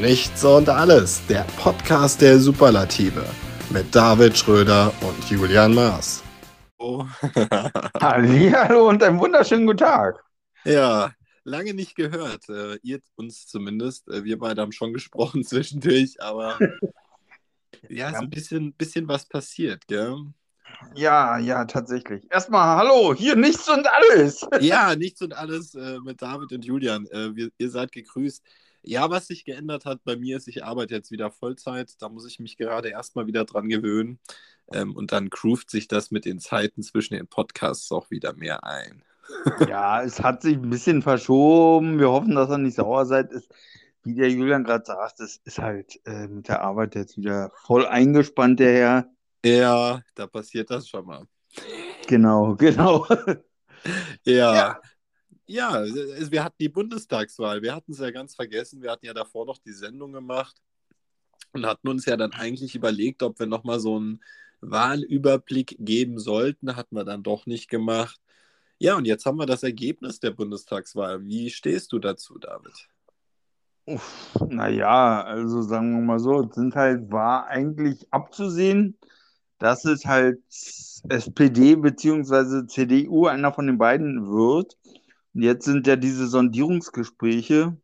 Nichts und Alles, der Podcast der Superlative mit David Schröder und Julian Maas. Oh. Hallo und einen wunderschönen guten Tag. Ja, lange nicht gehört. Äh, ihr uns zumindest. Äh, wir beide haben schon gesprochen zwischendurch, aber ja, so ein bisschen, bisschen was passiert, gell? Ja, ja, tatsächlich. Erstmal, hallo, hier nichts und alles. ja, nichts und alles äh, mit David und Julian. Äh, wir, ihr seid gegrüßt. Ja, was sich geändert hat bei mir ist, ich arbeite jetzt wieder Vollzeit. Da muss ich mich gerade erstmal wieder dran gewöhnen. Ähm, und dann groovt sich das mit den Zeiten zwischen den Podcasts auch wieder mehr ein. ja, es hat sich ein bisschen verschoben. Wir hoffen, dass ihr nicht sauer seid. Es, wie der Julian gerade sagt, es ist halt äh, mit der Arbeit jetzt wieder voll eingespannt, der Herr. Ja, da passiert das schon mal. Genau, genau. ja. ja. Ja, wir hatten die Bundestagswahl. Wir hatten es ja ganz vergessen. Wir hatten ja davor noch die Sendung gemacht und hatten uns ja dann eigentlich überlegt, ob wir nochmal so einen Wahlüberblick geben sollten. Hatten wir dann doch nicht gemacht. Ja, und jetzt haben wir das Ergebnis der Bundestagswahl. Wie stehst du dazu, David? Naja, also sagen wir mal so, es sind halt, war eigentlich abzusehen, dass es halt SPD bzw. CDU einer von den beiden wird. Und jetzt sind ja diese Sondierungsgespräche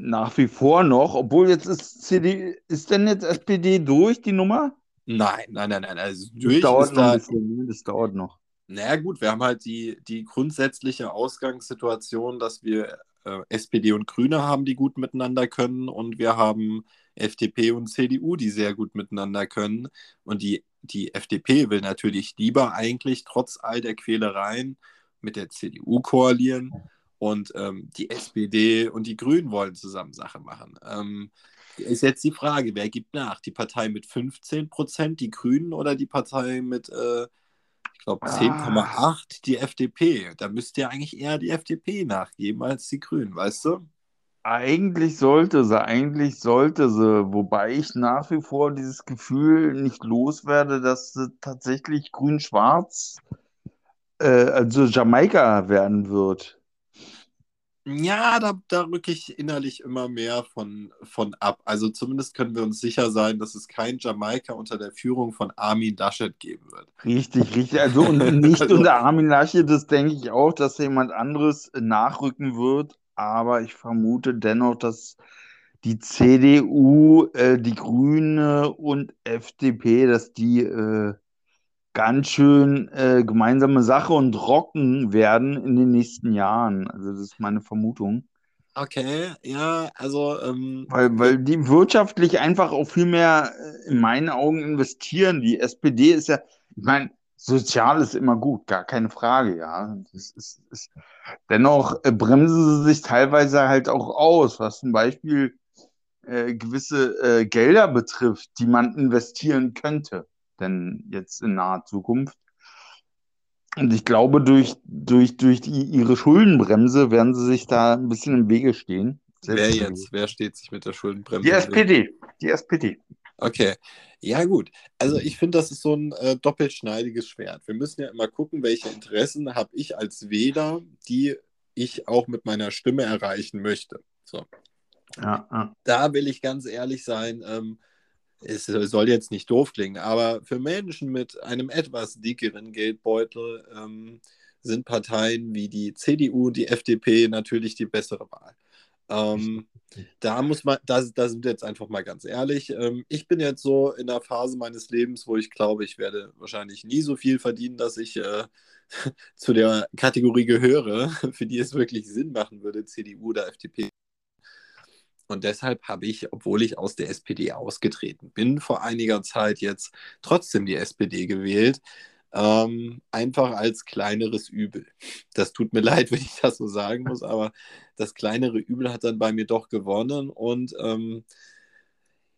nach wie vor noch, obwohl jetzt ist CD, ist denn jetzt SPD durch die Nummer? Nein, nein, nein, nein. Also durch das dauert noch da, ein bisschen, ne? das dauert noch. Naja, gut, wir haben halt die, die grundsätzliche Ausgangssituation, dass wir äh, SPD und Grüne haben, die gut miteinander können, und wir haben FDP und CDU, die sehr gut miteinander können. Und die, die FDP will natürlich lieber eigentlich trotz all der Quälereien mit der CDU koalieren und ähm, die SPD und die Grünen wollen zusammen Sache machen. Ähm, ist jetzt die Frage, wer gibt nach? Die Partei mit 15 Prozent, die Grünen oder die Partei mit, äh, ich glaube, 10,8%, ah. die FDP? Da müsste ja eigentlich eher die FDP nachgeben als die Grünen, weißt du? Eigentlich sollte sie, eigentlich sollte sie, wobei ich nach wie vor dieses Gefühl nicht loswerde, dass sie tatsächlich grün-schwarz äh, also Jamaika werden wird. Ja, da, da rücke ich innerlich immer mehr von, von ab. Also zumindest können wir uns sicher sein, dass es kein Jamaika unter der Führung von Armin Laschet geben wird. Richtig, richtig. Also und nicht also, unter Armin Laschet, das denke ich auch, dass jemand anderes nachrücken wird. Aber ich vermute dennoch, dass die CDU, äh, die Grüne und FDP, dass die äh, ganz schön äh, gemeinsame Sache und rocken werden in den nächsten Jahren. Also das ist meine Vermutung. Okay, ja, also. Ähm, weil, weil die wirtschaftlich einfach auch viel mehr äh, in meinen Augen investieren. Die SPD ist ja, ich meine, sozial ist immer gut, gar keine Frage, ja. Das ist, ist, dennoch äh, bremsen sie sich teilweise halt auch aus, was zum Beispiel äh, gewisse äh, Gelder betrifft, die man investieren könnte denn jetzt in naher Zukunft. Und ich glaube, durch, durch, durch die, ihre Schuldenbremse werden sie sich da ein bisschen im Wege stehen. Wer jetzt? Wer steht sich mit der Schuldenbremse? Die SPD. Die SPD. Okay. Ja, gut. Also ich finde, das ist so ein äh, doppelschneidiges Schwert. Wir müssen ja immer gucken, welche Interessen habe ich als Wähler, die ich auch mit meiner Stimme erreichen möchte. So. Ja, ja. Da will ich ganz ehrlich sein, ähm, es soll jetzt nicht doof klingen, aber für Menschen mit einem etwas dickeren Geldbeutel ähm, sind Parteien wie die CDU und die FDP natürlich die bessere Wahl. Ähm, da muss man, da, da sind wir jetzt einfach mal ganz ehrlich. Ähm, ich bin jetzt so in der Phase meines Lebens, wo ich glaube, ich werde wahrscheinlich nie so viel verdienen, dass ich äh, zu der Kategorie gehöre, für die es wirklich Sinn machen würde, CDU oder FDP und deshalb habe ich, obwohl ich aus der SPD ausgetreten bin, vor einiger Zeit jetzt trotzdem die SPD gewählt. Ähm, einfach als kleineres Übel. Das tut mir leid, wenn ich das so sagen muss, aber das kleinere Übel hat dann bei mir doch gewonnen und ähm,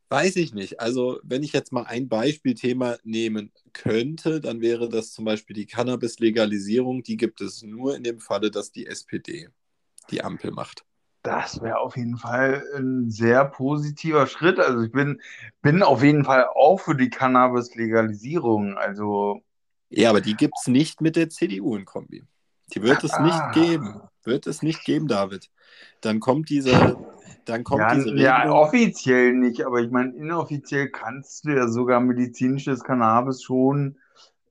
weiß ich nicht. Also, wenn ich jetzt mal ein Beispielthema nehmen könnte, dann wäre das zum Beispiel die Cannabis-Legalisierung. Die gibt es nur in dem Falle, dass die SPD die Ampel macht. Das wäre auf jeden Fall ein sehr positiver Schritt. Also ich bin, bin auf jeden Fall auch für die Cannabis-Legalisierung. Also ja, aber die gibt es nicht mit der CDU in Kombi. Die wird es ah. nicht geben. Wird es nicht geben, David. Dann kommt diese, dann kommt Ja, diese ja, offiziell nicht, aber ich meine, inoffiziell kannst du ja sogar medizinisches Cannabis schon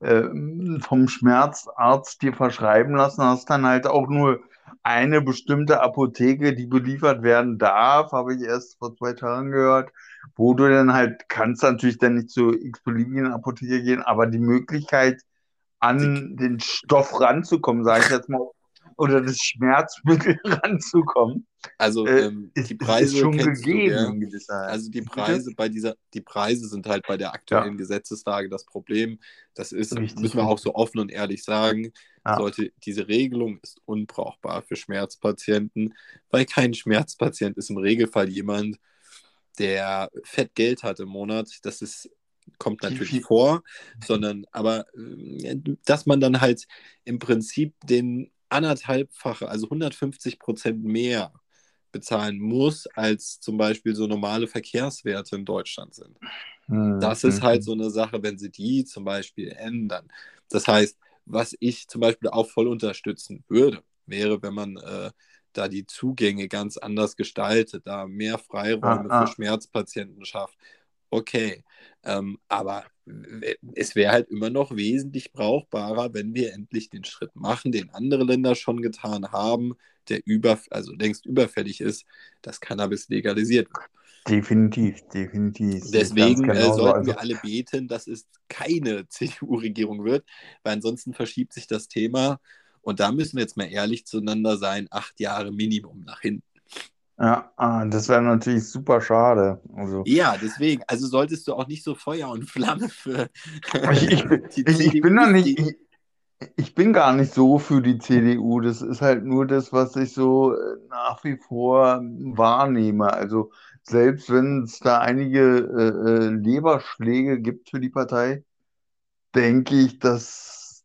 ähm, vom Schmerzarzt dir verschreiben lassen. Hast dann halt auch nur eine bestimmte Apotheke, die beliefert werden darf, habe ich erst vor zwei Tagen gehört, wo du dann halt kannst natürlich dann nicht zur x-beliebigen Apotheke gehen, aber die Möglichkeit, an den Stoff ranzukommen, sage ich jetzt mal, oder das Schmerzmittel ranzukommen, Also äh, ähm, ist, die Preise schon kennst du, gegeben ja? Also die? Preise bei dieser, die Preise sind halt bei der aktuellen Gesetzeslage das Problem. Das ist, Richtig, müssen wir auch so offen und ehrlich sagen, Ja. sollte, diese Regelung ist unbrauchbar für Schmerzpatienten, weil kein Schmerzpatient ist im Regelfall jemand, der fett Geld hat im Monat. Das ist, kommt natürlich vor, sondern aber äh, dass man dann halt im Prinzip den anderthalbfache, also 150 Prozent mehr bezahlen muss, als zum Beispiel so normale Verkehrswerte in Deutschland sind. Hm, Das ist hm, halt hm. so eine Sache, wenn sie die zum Beispiel ändern. Das heißt, was ich zum Beispiel auch voll unterstützen würde, wäre, wenn man äh, da die Zugänge ganz anders gestaltet, da mehr Freiräume Ah, ah. für Schmerzpatienten schafft. Okay, ähm, aber es wäre halt immer noch wesentlich brauchbarer, wenn wir endlich den Schritt machen, den andere Länder schon getan haben, der über, also längst überfällig ist, dass Cannabis legalisiert wird. Definitiv, definitiv. Deswegen genauso. sollten Also, wir alle beten, dass es keine CDU-Regierung wird, weil ansonsten verschiebt sich das Thema. Und da müssen wir jetzt mal ehrlich zueinander sein, acht Jahre Minimum nach hinten. ja, ah, das wäre natürlich super schade. Also, Ja, deswegen, also solltest du auch nicht so Feuer und Flamme für ich, ich, die ich, ich bin da nicht, ich, ich bin gar nicht so für die CDU. Das ist halt nur das, was ich so äh, nach wie vor wahrnehme. Also, selbst wenn es da einige äh, äh, Leberschläge gibt für die Partei, denke ich, dass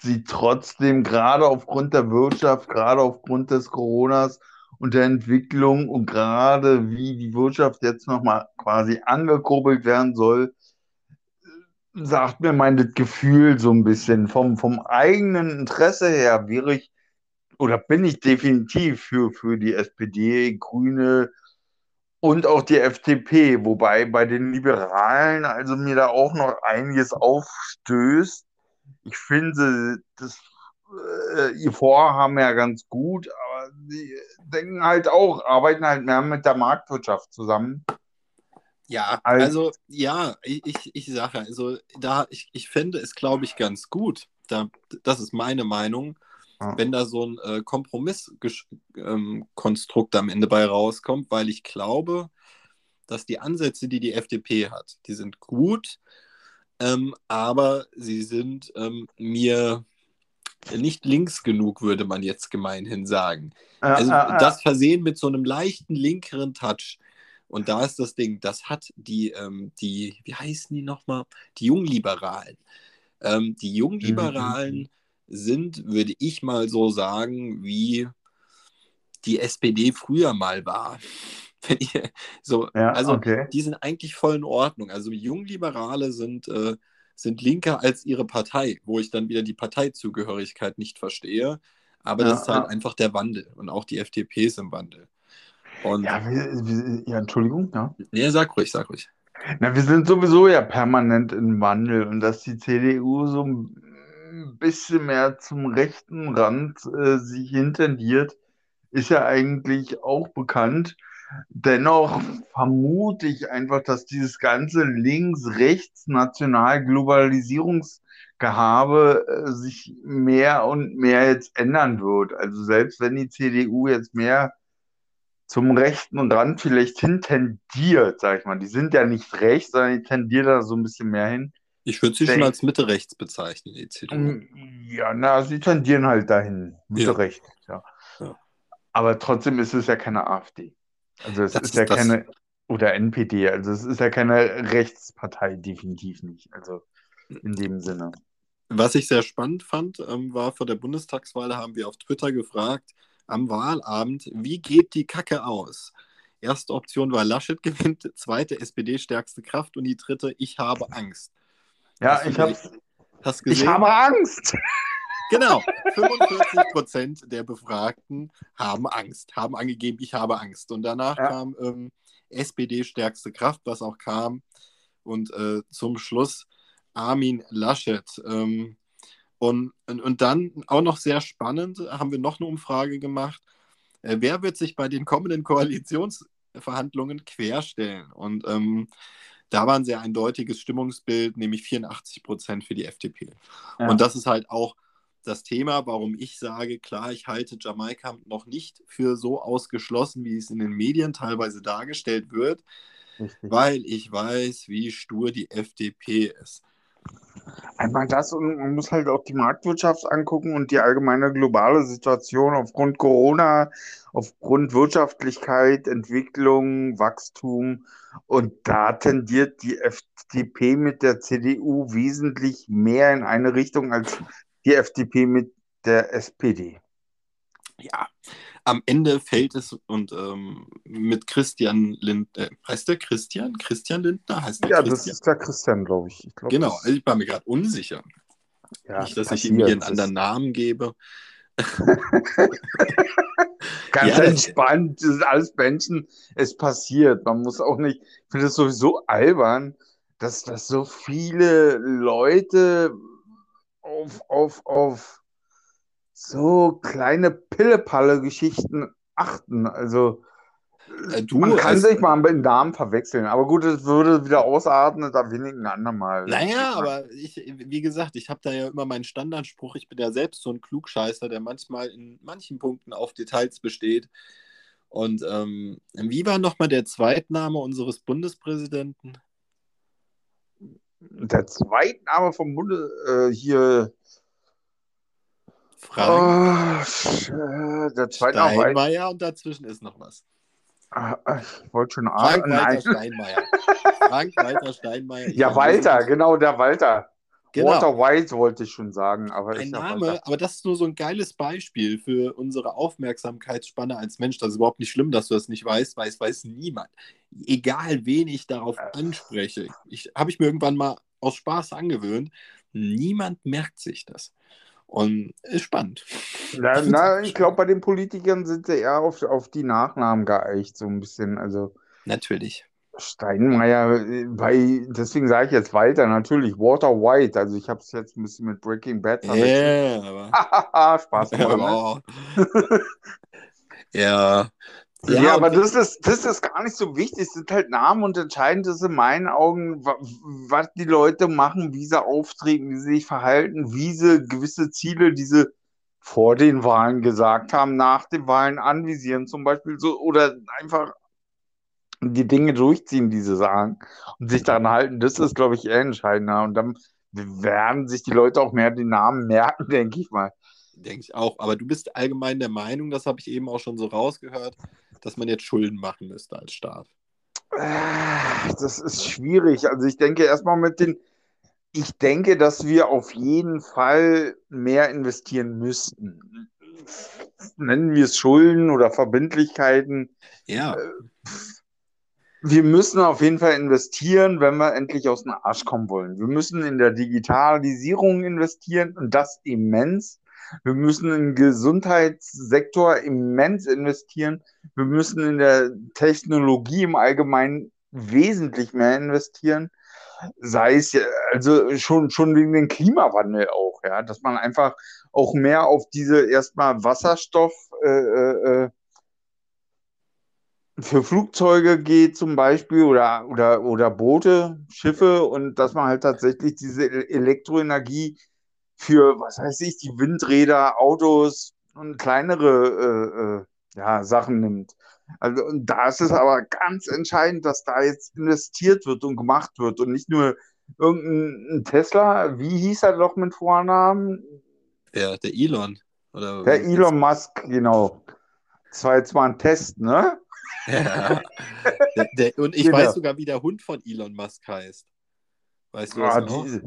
sie trotzdem gerade aufgrund der Wirtschaft, gerade aufgrund des Coronas und der Entwicklung und gerade wie die Wirtschaft jetzt nochmal quasi angekurbelt werden soll, sagt mir mein das Gefühl so ein bisschen. Vom, vom eigenen Interesse her wäre ich oder bin ich definitiv für, für die SPD, Grüne und auch die FDP, wobei bei den Liberalen also mir da auch noch einiges aufstößt. Ich finde das äh, ihr Vorhaben ja ganz gut, aber sie denken halt auch, arbeiten halt mehr mit der Marktwirtschaft zusammen. Ja, Als- also ja, ich, ich, sage, also da, ich, ich fände es, glaube ich, ganz gut. Da, das ist meine Meinung. Wenn da so ein äh, Kompromisskonstrukt am Ende bei rauskommt, weil ich glaube, dass die Ansätze, die die FDP hat, die sind gut, ähm, aber sie sind ähm, mir nicht links genug, würde man jetzt gemeinhin sagen. Ja, Also ja. das Versehen mit so einem leichten linkeren Touch. Und da ist das Ding, das hat die, ähm, die, wie heißen die nochmal? Die Jungliberalen. Ähm, die Jungliberalen sind, würde ich mal so sagen, wie die SPD früher mal war. So, Ja, also okay. die sind eigentlich voll in Ordnung. Also Jungliberale sind, äh, sind linker als ihre Partei, wo ich dann wieder die Parteizugehörigkeit nicht verstehe. Aber Ja, das ist halt ja. einfach der Wandel. Und auch die FDP ist im Wandel. Und Ja, wir, ja, Entschuldigung, ja. nee, sag ruhig, sag ruhig. Na, wir sind sowieso ja permanent im Wandel und dass die CDU so bisschen mehr zum rechten Rand äh, sich hintendiert, ist ja eigentlich auch bekannt. Dennoch vermute ich einfach, dass dieses ganze Links-Rechts-National-Globalisierungsgehabe äh, sich mehr und mehr jetzt ändern wird. Also selbst wenn die CDU jetzt mehr zum rechten Rand vielleicht hin tendiert, sag ich mal. Die sind ja nicht rechts, sondern die tendieren da so ein bisschen mehr hin. Ich würde sie schon Denk- als Mitte rechts bezeichnen, die CDU. Ja, na, sie tendieren halt dahin. Mitte Ja. rechts, ja. Ja. Aber trotzdem ist es ja keine AfD. Also es Das ist ist ja das- keine, oder NPD, also es ist ja keine Rechtspartei, definitiv nicht. Also in dem Sinne. Was ich sehr spannend fand, ähm, war vor der Bundestagswahl haben wir auf Twitter gefragt, am Wahlabend, wie geht die Kacke aus? Erste Option war Laschet gewinnt, zweite SPD stärkste Kraft und die dritte, ich habe Angst. Ja, ich hab's, Hast ich habe Angst. Genau, 45 Prozent der Befragten haben Angst, haben angegeben, ich habe Angst. Und danach ja. kam ähm, SPD stärkste Kraft, was auch kam. Und äh, zum Schluss Armin Laschet. Ähm, und, und, und, dann auch noch sehr spannend, haben wir noch eine Umfrage gemacht. Äh, wer wird sich bei den kommenden Koalitionsverhandlungen querstellen? Und ähm, da war ein sehr eindeutiges Stimmungsbild, nämlich 84 Prozent für die FDP. Ja. Und das ist halt auch das Thema, warum ich sage, klar, ich halte Jamaika noch nicht für so ausgeschlossen, wie es in den Medien teilweise dargestellt wird, Richtig. weil ich weiß, wie stur die FDP ist. Einmal das und man muss halt auch die Marktwirtschaft angucken und die allgemeine globale Situation aufgrund Corona, aufgrund Wirtschaftlichkeit, Entwicklung, Wachstum. Und da tendiert die FDP mit der CDU wesentlich mehr in eine Richtung als die FDP mit der SPD. Ja, am Ende fällt es und ähm, mit Christian Lindner, äh, heißt der Christian? Christian Lindner heißt der Ja, Christian? das ist der Christian, glaube ich. ich glaub, genau, das... ich war mir gerade unsicher. Ja, Nicht, dass ich ihm hier einen anderen Namen gebe. Ganz ja, entspannt, das sind alles Menschen, es passiert. Man muss auch nicht, ich finde es sowieso albern, dass, dass so viele Leute auf, auf, auf so kleine Pillepalle-Geschichten achten. Also äh, du, man kann sich mal mit Namen verwechseln, aber gut, es würde wieder ausarten, da wenigen andermal. Naja, aber ich, wie gesagt, ich habe da ja immer meinen Standardspruch, ich bin ja selbst so ein Klugscheißer, der manchmal in manchen Punkten auf Details besteht. Und ähm, wie war nochmal der Zweitname unseres Bundespräsidenten? Der Zweitname vom Bundes äh, hier Frank. Oh, der zweite Steinmeier und dazwischen ist noch was. Ah, ich wollte schon Frank Walter Steinmeier. Frank Walter Steinmeier. Ja, Walter, genau, der Walter. Genau. Walter White wollte ich schon sagen. Aber ein Name, aber das ist nur so ein geiles Beispiel für unsere Aufmerksamkeitsspanne als Mensch. Das ist überhaupt nicht schlimm, dass du das nicht weißt, weil es weiß niemand. Egal, wen ich darauf anspreche. Ich, Habe ich mir irgendwann mal aus Spaß angewöhnt. Niemand merkt sich das. Und ist spannend. Na, na ich glaube, bei den Politikern sind sie eher auf, auf die Nachnamen geeicht, so ein bisschen. Also Natürlich. Steinmeier, bei, deswegen sage ich jetzt Walter, natürlich, Walter White. Also ich habe es jetzt ein bisschen mit Breaking Bad verwechselt. Yeah, Spaß. Ja, ja, ja, ja aber das ist, das ist gar nicht so wichtig. Es sind halt Namen und entscheidend ist in meinen Augen, was die Leute machen, wie sie auftreten, wie sie sich verhalten, wie sie gewisse Ziele, die sie vor den Wahlen gesagt haben, nach den Wahlen anvisieren, zum Beispiel so, oder einfach die Dinge durchziehen, die sie sagen und sich daran halten. Das ist, glaube ich, eher entscheidender. Und dann werden sich die Leute auch mehr die Namen merken, denke ich mal. Denke ich auch. Aber du bist allgemein der Meinung, das habe ich eben auch schon so rausgehört, dass man jetzt Schulden machen müsste als Staat? Äh, das ist schwierig. Also ich denke erstmal mit den, ich denke, dass wir auf jeden Fall mehr investieren müssten. Nennen wir es Schulden oder Verbindlichkeiten. Ja. Äh, wir müssen auf jeden Fall investieren, wenn wir endlich aus dem Arsch kommen wollen. Wir müssen in der Digitalisierung investieren und das immens. Wir müssen im Gesundheitssektor immens investieren. Wir müssen in der Technologie im Allgemeinen wesentlich mehr investieren. Sei es also schon, schon wegen dem Klimawandel auch, ja, dass man einfach auch mehr auf diese erstmal Wasserstoff äh, äh, äh für Flugzeuge geht zum Beispiel oder, oder, oder Boote, Schiffe und dass man halt tatsächlich diese Elektroenergie für, was weiß ich, die Windräder, Autos und kleinere äh, äh, ja, Sachen nimmt. Also, und da ist es aber ganz entscheidend, dass da jetzt investiert wird und gemacht wird und nicht nur irgendein Tesla, wie hieß er doch mit Vornamen? Der, der Elon. Oder der Elon Musk, genau. Das war jetzt mal ein Test, ne? Ja. der, der, und ich genau. weiß sogar, wie der Hund von Elon Musk heißt. Weißt du ah, auch? Die,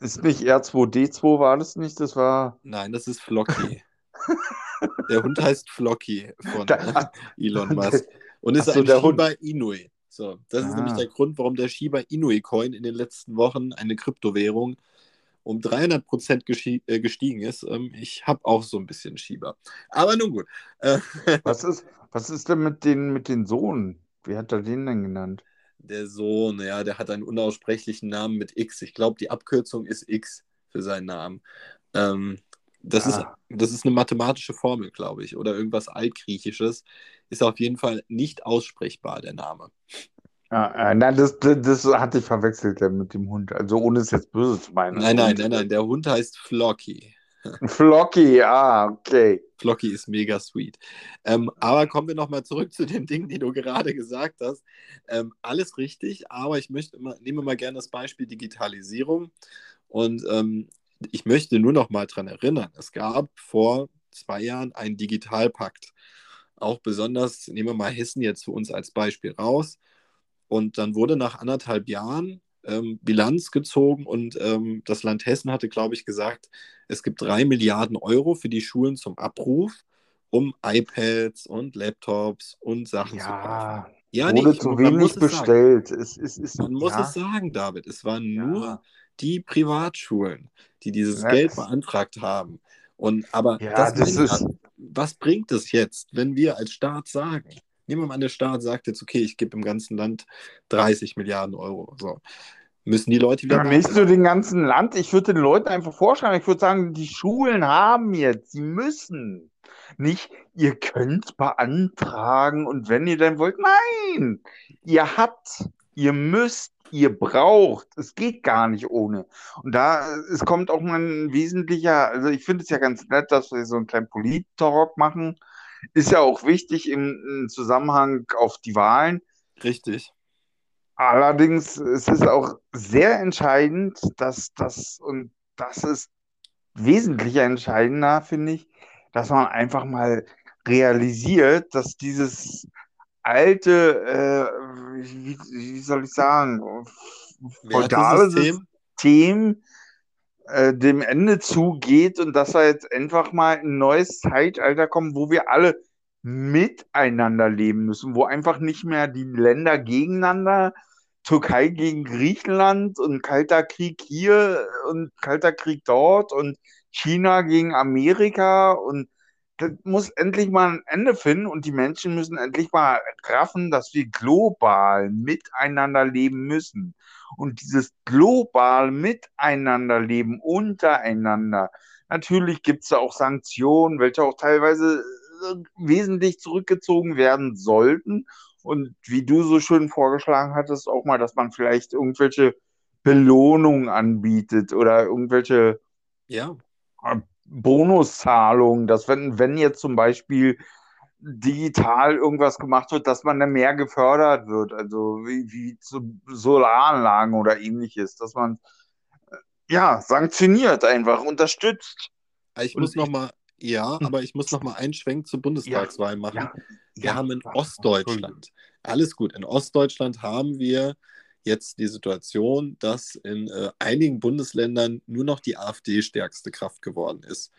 ist nicht R2D2, war das nicht? Das war. Nein, das ist Flocky. der Hund heißt Flocky von da, Elon Musk. Und ist so, ein Shiba Hund. Inui. So, das ah. ist nämlich ah. der Grund, warum der Shiba Inui Coin in den letzten Wochen eine Kryptowährung um 300 Prozent äh, gestiegen ist. Ähm, ich habe auch so ein bisschen Schieber. Aber nun gut. Äh, was, ist, was ist denn mit den, mit den Sohn? Wie hat er den denn genannt? Der Sohn, ja, der hat einen unaussprechlichen Namen mit X. Ich glaube, die Abkürzung ist X für seinen Namen. Ähm, das, ah. ist, das ist eine mathematische Formel, glaube ich, oder irgendwas Altgriechisches. Ist auf jeden Fall nicht aussprechbar, der Name. Ah, äh, nein, das, das, das, hatte ich verwechselt mit dem Hund. Also ohne es jetzt böse zu meinen. Nein, nein, nein, nein. Der Hund heißt Flocky. Flocky, ah, okay. Flocky ist mega sweet. Ähm, aber kommen wir nochmal zurück zu den Dingen, die du gerade gesagt hast. Ähm, alles richtig, aber ich möchte immer, nehme mal gerne das Beispiel Digitalisierung. Und ähm, ich möchte nur noch mal daran erinnern, es gab vor zwei Jahren einen Digitalpakt. Auch besonders, nehmen wir mal Hessen jetzt für uns als Beispiel raus. Und dann wurde nach anderthalb Jahren ähm, Bilanz gezogen und ähm, das Land Hessen hatte, glaube ich, gesagt, es gibt drei Milliarden Euro für die Schulen zum Abruf, um iPads und Laptops und Sachen ja, zu kaufen. Ja, wurde nicht, zu wenig bestellt. Es, es, es, man muss ja. es sagen, David. Es waren nur die Privatschulen, die dieses ja. Geld beantragt haben. Und aber ja, das, das ist... was bringt es jetzt, wenn wir als Staat sagen, nehmen wir mal an, der Staat sagt jetzt, okay, ich gebe im ganzen Land 30 Milliarden Euro. So. Müssen die Leute wieder. Ja, nicht nur den ganzen Land, ich würde den Leuten einfach vorschlagen, ich würde sagen, die Schulen haben jetzt, sie müssen. Nicht, ihr könnt beantragen und wenn ihr dann wollt, nein, ihr habt, ihr müsst ihr braucht. Es geht gar nicht ohne. Und da, es kommt auch mal ein wesentlicher, also ich finde es ja ganz nett, dass wir so einen kleinen Polit-Talk machen. Ist ja auch wichtig im, im Zusammenhang auf die Wahlen. Richtig. Allerdings es ist es auch sehr entscheidend, dass das, und das ist wesentlicher entscheidender, finde ich, dass man einfach mal realisiert, dass dieses alte, äh, wie, wie, soll ich sagen, feudale System äh, dem Ende zugeht und dass wir jetzt einfach mal ein neues Zeitalter kommen, wo wir alle miteinander leben müssen, wo einfach nicht mehr die Länder gegeneinander, Türkei gegen Griechenland und kalter Krieg hier und kalter Krieg dort und China gegen Amerika und das muss endlich mal ein Ende finden und die Menschen müssen endlich mal raffen, dass wir global miteinander leben müssen. Und dieses global miteinander leben, untereinander, natürlich gibt es da auch Sanktionen, welche auch teilweise äh, wesentlich zurückgezogen werden sollten. Und wie du so schön vorgeschlagen hattest, auch mal, dass man vielleicht irgendwelche Belohnungen anbietet oder irgendwelche ja. Bonuszahlungen, dass wenn, wenn jetzt zum Beispiel digital irgendwas gemacht wird, dass man dann mehr gefördert wird, also wie, wie zu Solaranlagen oder ähnliches, dass man äh, ja sanktioniert einfach, unterstützt. Ich muss noch mal, ja, hm. aber ich muss noch mal einen Schwenk zur Bundestagswahl machen. Ja, wir ja, haben in Ostdeutschland, alles gut, in Ostdeutschland haben wir jetzt die Situation, dass in äh, einigen Bundesländern nur noch die AfD stärkste Kraft geworden ist.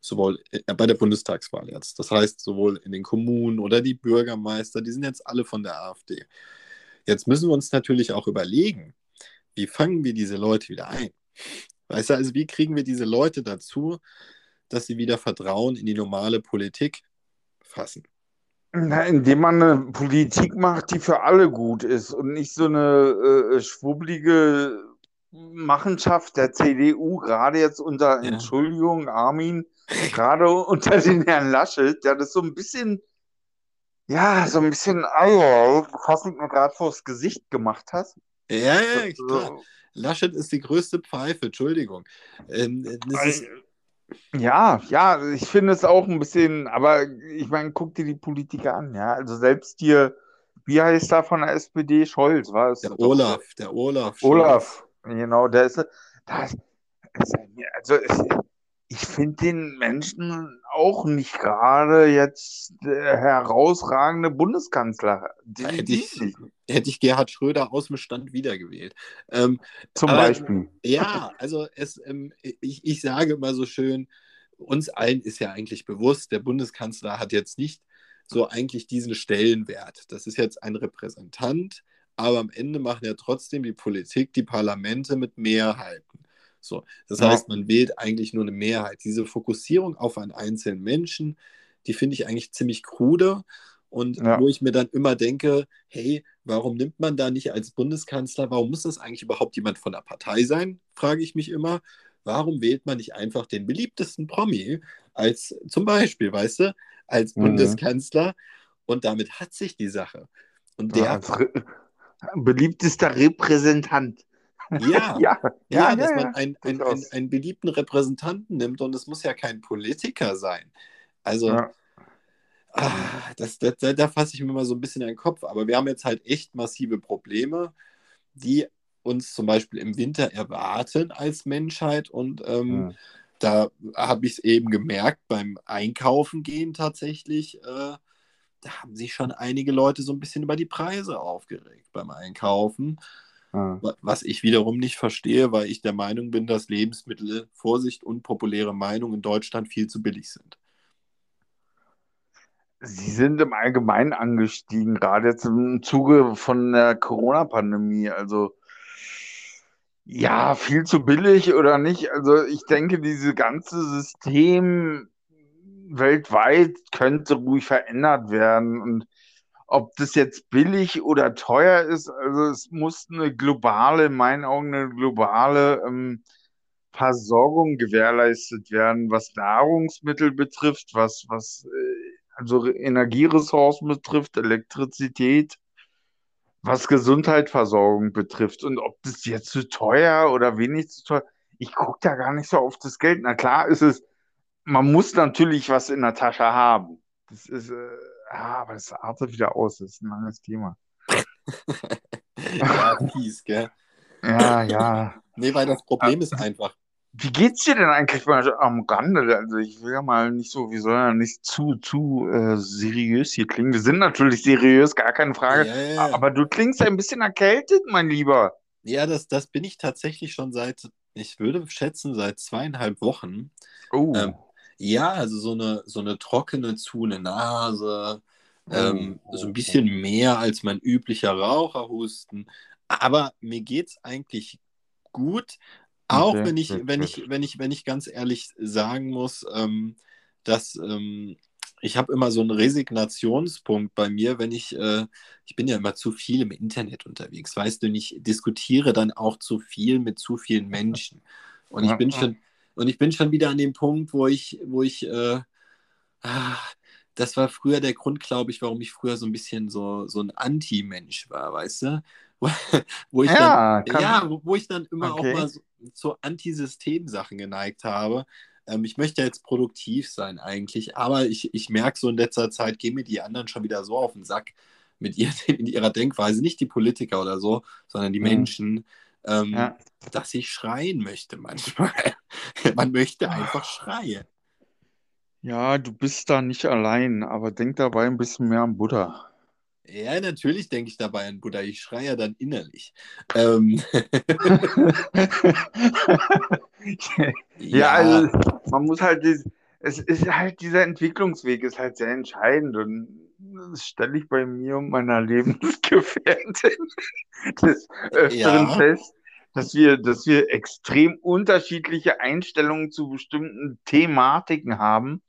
Sowohl äh, bei der Bundestagswahl jetzt. Das heißt, sowohl in den Kommunen oder die Bürgermeister, die sind jetzt alle von der AfD. Jetzt müssen wir uns natürlich auch überlegen, wie fangen wir diese Leute wieder ein? Weißt du, also wie kriegen wir diese Leute dazu, dass sie wieder Vertrauen in die normale Politik fassen? Na, indem man eine Politik macht, die für alle gut ist und nicht so eine äh, schwubblige Machenschaft der CDU, gerade jetzt unter, ja. Entschuldigung, Armin, gerade unter den Herrn Laschet, der das so ein bisschen, ja, so ein bisschen Eier, fast mir gerade vors Gesicht gemacht hat. Ja, ja, klar. Laschet ist die größte Pfeife, Entschuldigung. Ähm, das ist, ja, ja, ich finde es auch ein bisschen, aber ich meine, guck dir die Politiker an, ja. Also selbst hier, wie heißt da von der SPD? Scholz, war es? Der Olaf, der Olaf. Olaf, genau, der ist, da ist, also ich finde den Menschen auch nicht gerade jetzt der herausragende Bundeskanzler. Hätte ich, hätte ich Gerhard Schröder aus dem Stand wiedergewählt. Ähm, Zum aber, Beispiel. Ja, also es, ähm, ich, ich sage immer so schön, uns allen ist ja eigentlich bewusst, der Bundeskanzler hat jetzt nicht so eigentlich diesen Stellenwert. Das ist jetzt ein Repräsentant, aber am Ende machen ja trotzdem die Politik, die Parlamente mit Mehrheiten. So, das heißt, man wählt eigentlich nur eine Mehrheit. Diese Fokussierung auf einen einzelnen Menschen, die finde ich eigentlich ziemlich krude und ja. wo ich mir dann immer denke, hey, warum nimmt man da nicht als Bundeskanzler, warum muss das eigentlich überhaupt jemand von der Partei sein, frage ich mich immer. Warum wählt man nicht einfach den beliebtesten Promi als zum Beispiel, weißt du, als mhm. Bundeskanzler und damit hat sich die Sache. Und der ja, beliebtester Repräsentant. Ja, ja, ja, ja, dass man einen, einen, einen, einen, beliebten Repräsentanten nimmt und es muss ja kein Politiker sein. Also, ah, das, das, da, da fasse ich mir mal so ein bisschen in den Kopf. Aber wir haben jetzt halt echt massive Probleme, die uns zum Beispiel im Winter erwarten als Menschheit. Und ähm, da habe ich es eben gemerkt beim Einkaufen gehen tatsächlich. Äh, da haben sich schon einige Leute so ein bisschen über die Preise aufgeregt beim Einkaufen. Ah. Was ich wiederum nicht verstehe, weil ich der Meinung bin, dass Lebensmittel, Vorsicht, unpopuläre Meinung in Deutschland viel zu billig sind. Sie sind im Allgemeinen angestiegen, gerade jetzt im Zuge von der Corona-Pandemie. Also ja, viel zu billig oder nicht. Also ich denke, dieses ganze System weltweit könnte ruhig verändert werden. Und ob das jetzt billig oder teuer ist, also es muss eine globale, in meinen Augen eine globale ähm, Versorgung gewährleistet werden, was Nahrungsmittel betrifft, was, was äh, also Energieressourcen betrifft, Elektrizität, was Gesundheitsversorgung betrifft. Und ob das jetzt zu teuer oder wenig zu teuer, ich gucke da gar nicht so auf das Geld. Na klar ist es man muss natürlich was in der Tasche haben. Das ist, äh, aber das artet wieder aus. Das ist ein langes Thema. ja, fies, gell? Ja, ja. Nee, weil das Problem ist einfach. Wie geht's dir denn eigentlich mal am Rande? Also ich will ja mal nicht so, wir sollen ja nicht zu, zu äh, seriös hier klingen. Wir sind natürlich seriös, gar keine Frage. Ja. Aber du klingst ein bisschen erkältet, mein Lieber. Ja, das, das bin ich tatsächlich schon seit, ich würde schätzen, seit zweieinhalb Wochen. Oh. Ähm, ja, also so eine, so eine trockene, zu eine Nase, ähm, oh, so ein bisschen mehr als mein üblicher Raucherhusten. Aber mir geht es eigentlich gut, auch okay, wenn ich, wenn ich, wenn ich, wenn ich ganz ehrlich sagen muss, ähm, dass ähm, ich habe immer so einen Resignationspunkt bei mir, wenn ich, äh, ich bin ja immer zu viel im Internet unterwegs, weißt du, und ich diskutiere dann auch zu viel mit zu vielen Menschen. Und ich bin schon, und ich bin schon wieder an dem Punkt, wo ich, wo ich, äh, ah, das war früher der Grund, glaube ich, warum ich früher so ein bisschen so, so ein Anti-Mensch war, weißt du? wo, ich ja, dann, ja, wo, wo, ich dann immer okay. auch mal so, zu Antisystem-Sachen geneigt habe. Ähm, ich möchte jetzt produktiv sein eigentlich, aber ich, ich merke so in letzter Zeit, gehen mir die anderen schon wieder so auf den Sack mit, ihr, mit ihrer Denkweise, nicht die Politiker oder so, sondern die mhm. Menschen, ähm, ja. dass ich schreien möchte manchmal. Man möchte einfach schreien. Ja, du bist da nicht allein, aber denk dabei ein bisschen mehr an Buddha. Ja, natürlich denke ich dabei an Buddha. Ich schreie ja dann innerlich. Ähm. ja, ja, also man muss halt, es ist halt, dieser Entwicklungsweg ist halt sehr entscheidend und das stelle ich bei mir und meiner Lebensgefährtin des Öfteren ja. fest, dass wir, dass wir extrem unterschiedliche Einstellungen zu bestimmten Thematiken haben,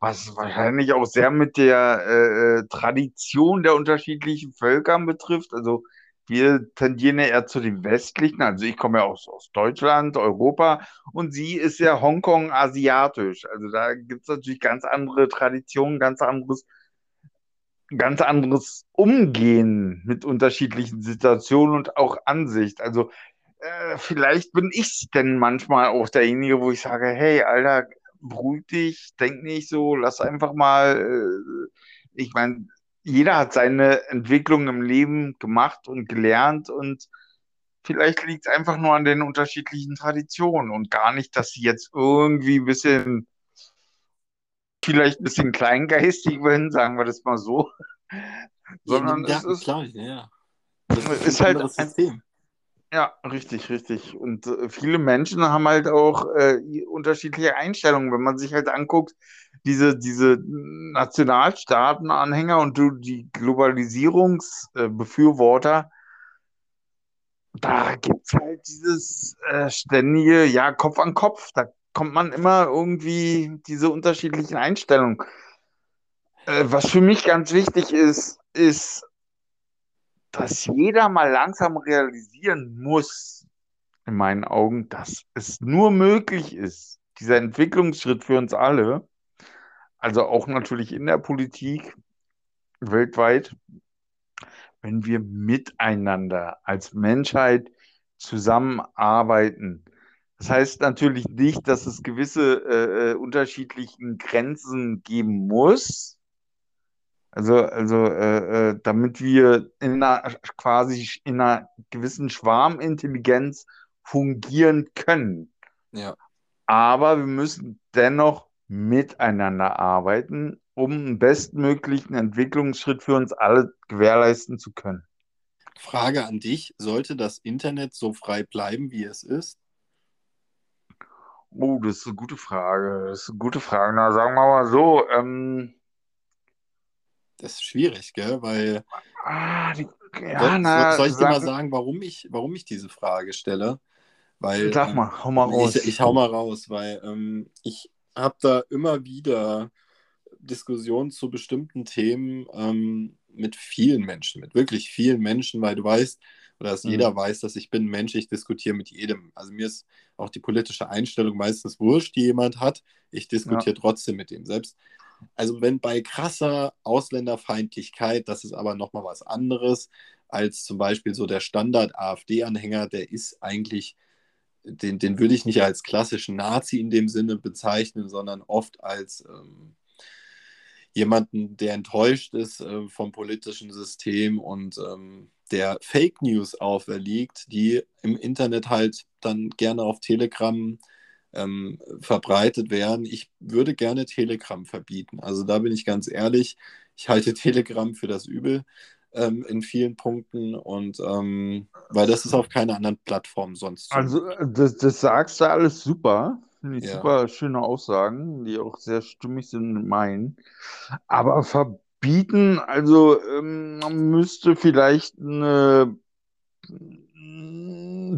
was wahrscheinlich auch sehr mit der äh, Tradition der unterschiedlichen Völker betrifft. Also wir tendieren ja eher zu den westlichen, also ich komme ja aus, aus Deutschland, Europa und sie ist ja Hongkong asiatisch. Also da gibt es natürlich ganz andere Traditionen, ganz anderes ganz anderes Umgehen mit unterschiedlichen Situationen und auch Ansicht. Also äh, vielleicht bin ich denn manchmal auch derjenige, wo ich sage, hey, Alter, beruhig dich, denk nicht so, lass einfach mal, äh, ich meine, jeder hat seine Entwicklung im Leben gemacht und gelernt und vielleicht liegt es einfach nur an den unterschiedlichen Traditionen und gar nicht, dass sie jetzt irgendwie ein bisschen vielleicht ein bisschen kleingeistig werden, sagen wir das mal so. Sondern ja, es ist, klar, ja. Das ist, ist halt ein System. Ja, richtig, richtig. Und äh, viele Menschen haben halt auch äh, unterschiedliche Einstellungen. Wenn man sich halt anguckt, diese, diese Nationalstaaten-Anhänger und die Globalisierungsbefürworter, da gibt es halt dieses äh, ständige, ja, Kopf an Kopf. Da kommt man immer irgendwie diese unterschiedlichen Einstellungen. Äh, was für mich ganz wichtig ist, ist, dass jeder mal langsam realisieren muss, in meinen Augen, dass es nur möglich ist, dieser Entwicklungsschritt für uns alle, also auch natürlich in der Politik weltweit, wenn wir miteinander als Menschheit zusammenarbeiten. Das heißt natürlich nicht, dass es gewisse äh, äh unterschiedlichen Grenzen geben muss. Also, also äh, äh, damit wir in einer, quasi in einer gewissen Schwarmintelligenz fungieren können. Ja. Aber wir müssen dennoch miteinander arbeiten, um einen bestmöglichen Entwicklungsschritt für uns alle gewährleisten zu können. Frage an dich: Sollte das Internet so frei bleiben, wie es ist? Oh, das ist eine gute Frage. Das ist eine gute Frage. Na, sagen wir mal so. Ähm, das ist schwierig, gell? Weil. Ah, die, ja, soll, na, soll ich dir mal sagen, warum ich, warum ich diese Frage stelle? Weil, Sag mal, ähm, hau mal raus. Ich, ich hau mal raus, weil ähm, ich habe da immer wieder Diskussionen zu bestimmten Themen ähm, mit vielen Menschen, mit wirklich vielen Menschen, weil du weißt, oder dass mhm. jeder weiß, dass ich bin Mensch, ich diskutiere mit jedem. Also mir ist auch die politische Einstellung meistens wurscht, die jemand hat. Ich diskutiere ja. trotzdem mit dem. Selbst, also wenn bei krasser Ausländerfeindlichkeit, das ist aber nochmal was anderes, als zum Beispiel so der Standard-AfD-Anhänger, der ist eigentlich den, den würde ich nicht als klassischen Nazi in dem Sinne bezeichnen, sondern oft als ähm, jemanden, der enttäuscht ist äh, vom politischen System und ähm, der Fake News auferliegt, die im Internet halt dann gerne auf Telegram ähm, verbreitet werden. Ich würde gerne Telegram verbieten. Also da bin ich ganz ehrlich, ich halte Telegram für das Übel ähm, in vielen Punkten und ähm, weil das ist auf keiner anderen Plattform sonst. Also äh, das, das sagst du alles super. Finde ich ja. super schöne Aussagen, die auch sehr stimmig sind mit meinen. Aber verbieten, also ähm, man müsste vielleicht eine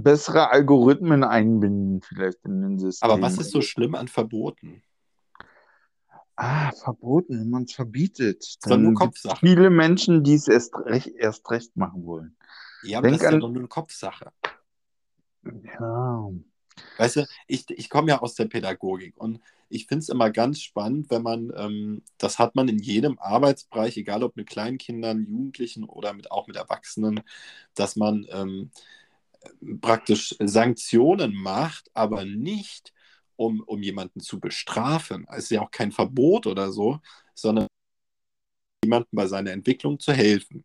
bessere Algorithmen einbinden, vielleicht in den System. Aber was ist so schlimm an Verboten? Ah, verboten, wenn man es verbietet. Dann nur Kopfsache. Viele Menschen, die es erst recht, erst recht machen wollen. Ja, aber Denk das ist an... ja nur eine Kopfsache. Ja. Weißt du, ich, ich komme ja aus der Pädagogik und ich finde es immer ganz spannend, wenn man, ähm, das hat man in jedem Arbeitsbereich, egal ob mit Kleinkindern, Jugendlichen oder mit, auch mit Erwachsenen, dass man ähm, praktisch Sanktionen macht, aber nicht um, um jemanden zu bestrafen. Es ist ja auch kein Verbot oder so, sondern jemandem bei seiner Entwicklung zu helfen.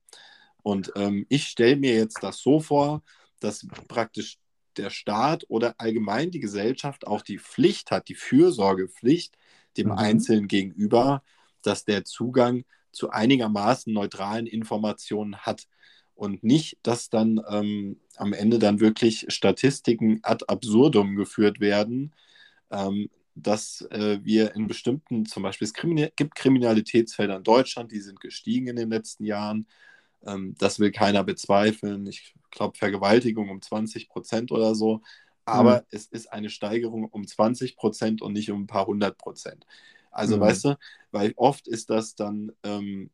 Und ähm, ich stelle mir jetzt das so vor, dass praktisch der Staat oder allgemein die Gesellschaft auch die Pflicht hat, die Fürsorgepflicht dem mhm. Einzelnen gegenüber, dass der Zugang zu einigermaßen neutralen Informationen hat und nicht, dass dann ähm, am Ende dann wirklich Statistiken ad absurdum geführt werden, ähm, dass äh, wir in bestimmten, zum Beispiel es Krimin gibt Kriminalitätsfelder in Deutschland, die sind gestiegen in den letzten Jahren. Ähm, das will keiner bezweifeln. Ich glaube, Vergewaltigung um 20 Prozent oder so. Aber mhm. es ist eine Steigerung um 20 Prozent und nicht um ein paar hundert Prozent. Also, mhm. weißt du, weil oft ist das dann ähm,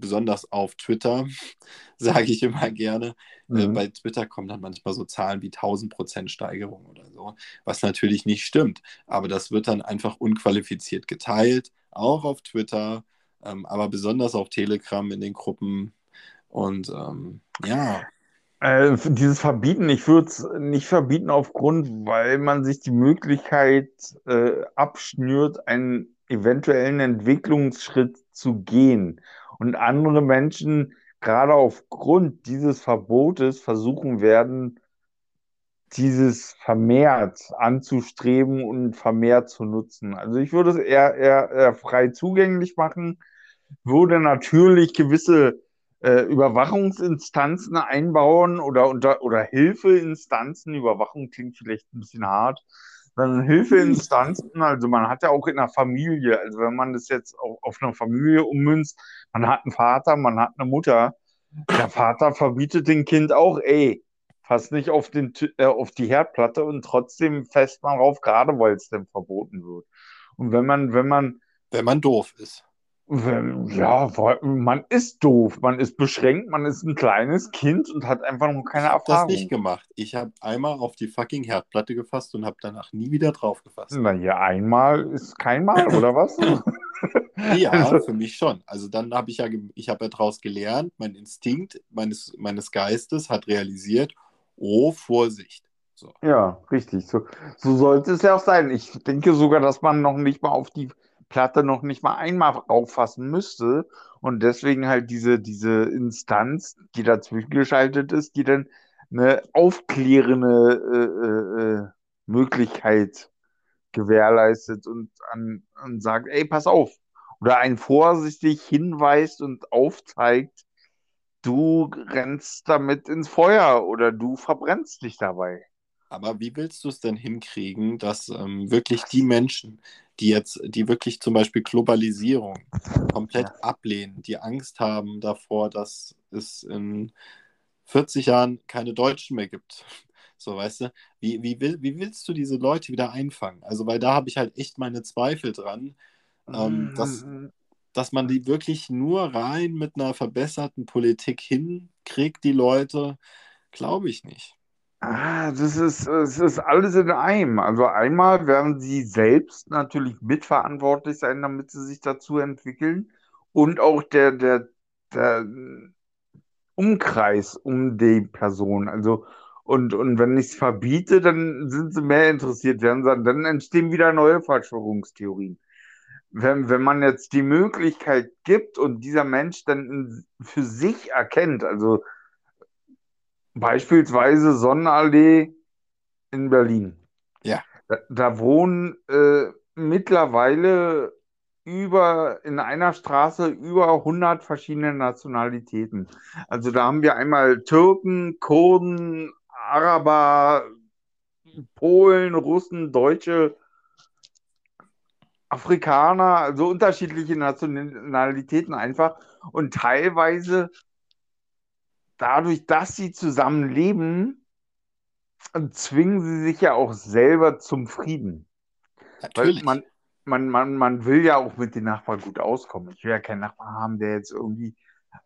besonders auf Twitter, sage ich immer gerne. Äh, mhm. Äh, bei Twitter kommen dann manchmal so Zahlen wie 1000 Prozent Steigerung oder so, was natürlich nicht stimmt. Aber das wird dann einfach unqualifiziert geteilt, auch auf Twitter, ähm, aber besonders auf Telegram in den Gruppen. Und ähm, ja. Äh, dieses Verbieten, ich würde es nicht verbieten aufgrund, weil man sich die Möglichkeit äh, abschnürt, einen eventuellen Entwicklungsschritt zu gehen und andere Menschen gerade aufgrund dieses Verbotes versuchen werden, dieses vermehrt anzustreben und vermehrt zu nutzen. Also ich würde es eher, eher, eher frei zugänglich machen, würde natürlich gewisse äh, Überwachungsinstanzen einbauen oder, unter, oder Hilfeinstanzen. Überwachung klingt vielleicht ein bisschen hart, dann Hilfeinstanzen, also man hat ja auch in der Familie, also wenn man das jetzt auf, auf eine Familie ummünzt, man hat einen Vater, man hat eine Mutter, der Vater verbietet dem Kind auch, ey, Fass nicht auf, den, äh, auf die Herdplatte und trotzdem fest man drauf, gerade weil es dann verboten wird. Und wenn man, wenn man. Wenn man doof ist. Ja, man ist doof, man ist beschränkt, man ist ein kleines Kind und hat einfach noch keine ich hab Erfahrung. das nicht gemacht. Ich habe einmal auf die fucking Herdplatte gefasst und habe danach nie wieder drauf gefasst. Na ja, einmal ist kein Mal, oder was? Ja, Also- für mich schon. Also dann habe ich ja, ich habe ja daraus gelernt, mein Instinkt meines, meines Geistes hat realisiert, oh, Vorsicht. So. Ja, richtig. So, so sollte es ja auch sein. Ich denke sogar, dass man noch nicht mal auf die Platte noch nicht mal einmal auffassen müsste und deswegen halt diese, diese Instanz, die dazwischen geschaltet ist, die dann eine aufklärende äh, äh, äh, Möglichkeit gewährleistet und, an, und sagt, ey, pass auf. Oder einen vorsichtig hinweist und aufzeigt, du rennst damit ins Feuer oder du verbrennst dich dabei. Aber wie willst du es denn hinkriegen, dass ähm, wirklich die Menschen, die jetzt, die wirklich zum Beispiel Globalisierung komplett Ja. ablehnen, die Angst haben davor, dass es in 40 Jahren keine Deutschen mehr gibt. So, weißt du, wie, wie, will, wie willst du diese Leute wieder einfangen? Also, weil da habe ich halt echt meine Zweifel dran, ähm, dass, dass man die wirklich nur rein mit einer verbesserten Politik hinkriegt, die Leute, glaube ich nicht. Ah, das ist, es ist alles in einem. Also einmal werden sie selbst natürlich mitverantwortlich sein, damit sie sich dazu entwickeln. Und auch der, der, der Umkreis um die Person. Also, und, und wenn ich es verbiete, dann sind sie mehr interessiert, werden sie, dann entstehen wieder neue Verschwörungstheorien. Wenn, wenn man jetzt die Möglichkeit gibt und dieser Mensch dann für sich erkennt, also Beispielsweise Sonnenallee in Berlin. Ja. Da, da wohnen äh, mittlerweile über in einer Straße über 100 verschiedene Nationalitäten. Also da haben wir einmal Türken, Kurden, Araber, Polen, Russen, Deutsche, Afrikaner, also unterschiedliche Nationalitäten einfach. Und teilweise dadurch, dass sie zusammen leben, zwingen sie sich ja auch selber zum Frieden. Weil Natürlich. man, man, man, man will ja auch mit den Nachbarn gut auskommen. Ich will ja keinen Nachbarn haben, der jetzt irgendwie,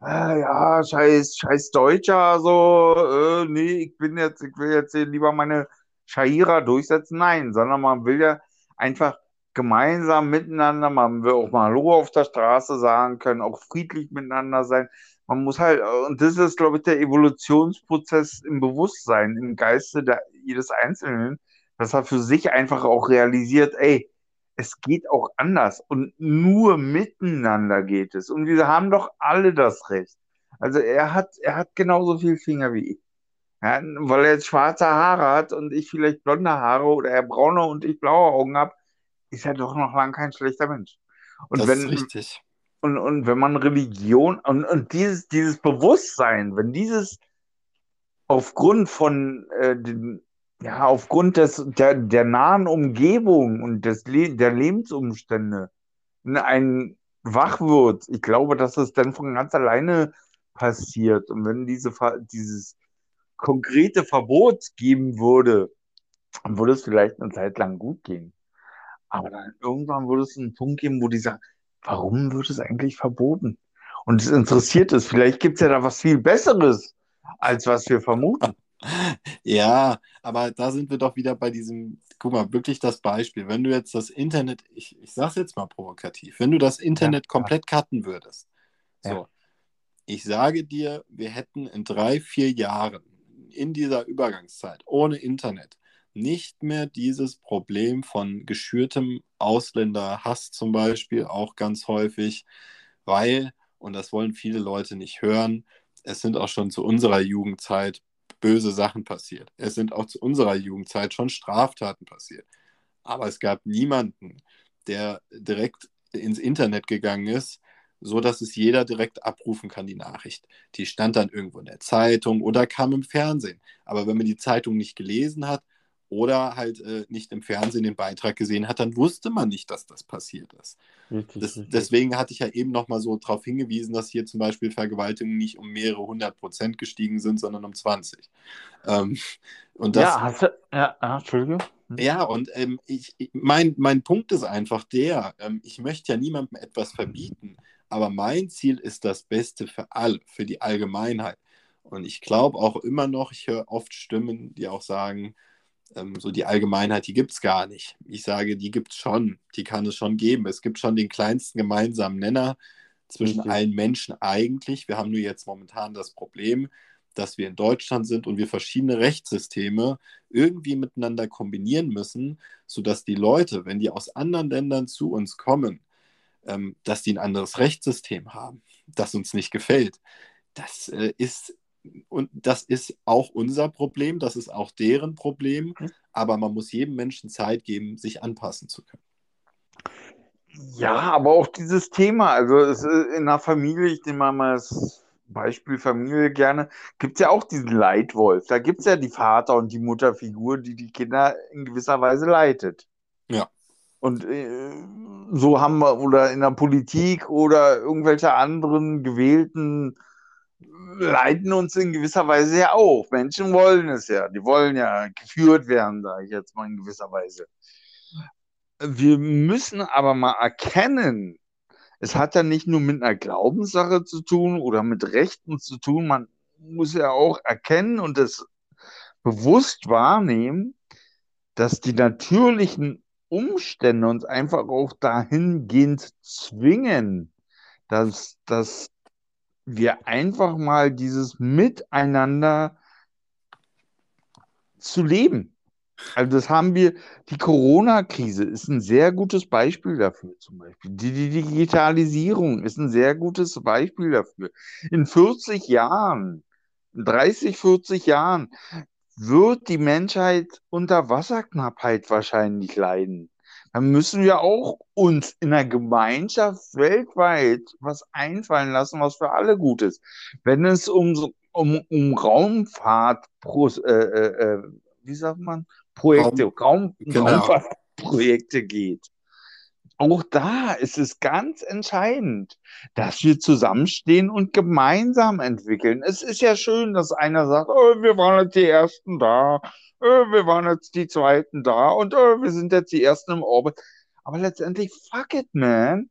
äh, ja, scheiß, scheiß Deutscher, so, äh, nee, ich bin jetzt, ich will jetzt hier lieber meine Shahira durchsetzen. Nein, sondern man will ja einfach gemeinsam miteinander, man will auch mal Hallo auf der Straße sagen können, auch friedlich miteinander sein. Man muss halt, und das ist, glaube ich, der Evolutionsprozess im Bewusstsein, im Geiste der, jedes Einzelnen, dass er für sich einfach auch realisiert, ey, es geht auch anders und nur miteinander geht es. Und wir haben doch alle das Recht. Also er hat, er hat genauso viel Finger wie ich. Ja, weil er jetzt schwarze Haare hat und ich vielleicht blonde Haare oder er braune und ich blaue Augen habe, ist er doch noch lange kein schlechter Mensch. Und das wenn, ist richtig. Und, und wenn man Religion und, und dieses, dieses Bewusstsein, wenn dieses aufgrund von äh, den, ja, aufgrund des, der, der nahen Umgebung und des Le der Lebensumstände ein wach wird, ich glaube, dass es dann von ganz alleine passiert. Und wenn diese, dieses konkrete Verbot geben würde, dann würde es vielleicht eine Zeit lang gut gehen. Aber dann irgendwann würde es einen Punkt geben, wo die sagen, warum wird es eigentlich verboten? Und es interessiert es. Vielleicht gibt es ja da was viel Besseres, als was wir vermuten. Ja, aber da sind wir doch wieder bei diesem, guck mal, wirklich das Beispiel. Wenn du jetzt das Internet, ich, ich sag's jetzt mal provokativ, wenn du das Internet Ja, ja. komplett cutten würdest, so, Ja. ich sage dir, wir hätten in drei, vier Jahren in dieser Übergangszeit ohne Internet nicht mehr dieses Problem von geschürtem Ausländerhass zum Beispiel, auch ganz häufig, weil, und das wollen viele Leute nicht hören, es sind auch schon zu unserer Jugendzeit böse Sachen passiert. Es sind auch zu unserer Jugendzeit schon Straftaten passiert. Aber es gab niemanden, der direkt ins Internet gegangen ist, so dass es jeder direkt abrufen kann, die Nachricht. Die stand dann irgendwo in der Zeitung oder kam im Fernsehen. Aber wenn man die Zeitung nicht gelesen hat, oder halt äh, nicht im Fernsehen den Beitrag gesehen hat, dann wusste man nicht, dass das passiert ist. Richtig, das, richtig. Deswegen hatte ich ja eben noch mal so darauf hingewiesen, dass hier zum Beispiel Vergewaltigungen nicht um mehrere hundert Prozent gestiegen sind, sondern um 20. Ähm, und das, ja, hast du, ja, Entschuldigung. Hm. Ja, und ähm, ich, mein, mein Punkt ist einfach der, ähm, ich möchte ja niemandem etwas verbieten, aber mein Ziel ist das Beste für alle, für die Allgemeinheit. Und ich glaube auch immer noch, ich höre oft Stimmen, die auch sagen, ähm, so die Allgemeinheit, die gibt es gar nicht. Ich sage, die gibt es schon, die kann es schon geben. Es gibt schon den kleinsten gemeinsamen Nenner zwischen Richtig. allen Menschen eigentlich. Wir haben nur jetzt momentan das Problem, dass wir in Deutschland sind und wir verschiedene Rechtssysteme irgendwie miteinander kombinieren müssen, sodass die Leute, wenn die aus anderen Ländern zu uns kommen, ähm, dass die ein anderes Rechtssystem haben, das uns nicht gefällt. Das äh, ist und das ist auch unser Problem, das ist auch deren Problem, mhm. aber man muss jedem Menschen Zeit geben, sich anpassen zu können. Ja, aber auch dieses Thema, also in einer Familie, ich nehme mal das Beispiel Familie gerne, gibt es ja auch diesen Leitwolf. Da gibt es ja die Vater- und die Mutterfigur, die die Kinder in gewisser Weise leitet. Ja. Und äh, so haben wir, oder in der Politik oder irgendwelche anderen gewählten leiten uns in gewisser Weise ja auch. Menschen wollen es ja. Die wollen ja geführt werden, sage ich jetzt mal in gewisser Weise. Wir müssen aber mal erkennen, es hat ja nicht nur mit einer Glaubenssache zu tun oder mit Rechten zu tun. Man muss ja auch erkennen und es bewusst wahrnehmen, dass die natürlichen Umstände uns einfach auch dahingehend zwingen, dass, dass wir einfach mal dieses Miteinander zu leben. Also das haben wir, die Corona-Krise ist ein sehr gutes Beispiel dafür zum Beispiel. Die, die Digitalisierung ist ein sehr gutes Beispiel dafür. In 40 Jahren, 30, 40 Jahren wird die Menschheit unter Wasserknappheit wahrscheinlich leiden dann müssen wir auch uns in der Gemeinschaft weltweit was einfallen lassen, was für alle gut ist. Wenn es um, um, um Raumfahrt, äh, äh, äh, wie sagt man, Projekte, Raum, Raum, genau. Raumfahrtprojekte geht. Auch da ist es ganz entscheidend, dass wir zusammenstehen und gemeinsam entwickeln. Es ist ja schön, dass einer sagt, oh, wir waren jetzt die Ersten da äh, wir waren jetzt die Zweiten da und äh, wir sind jetzt die Ersten im Orbit. Aber letztendlich, fuck it, man.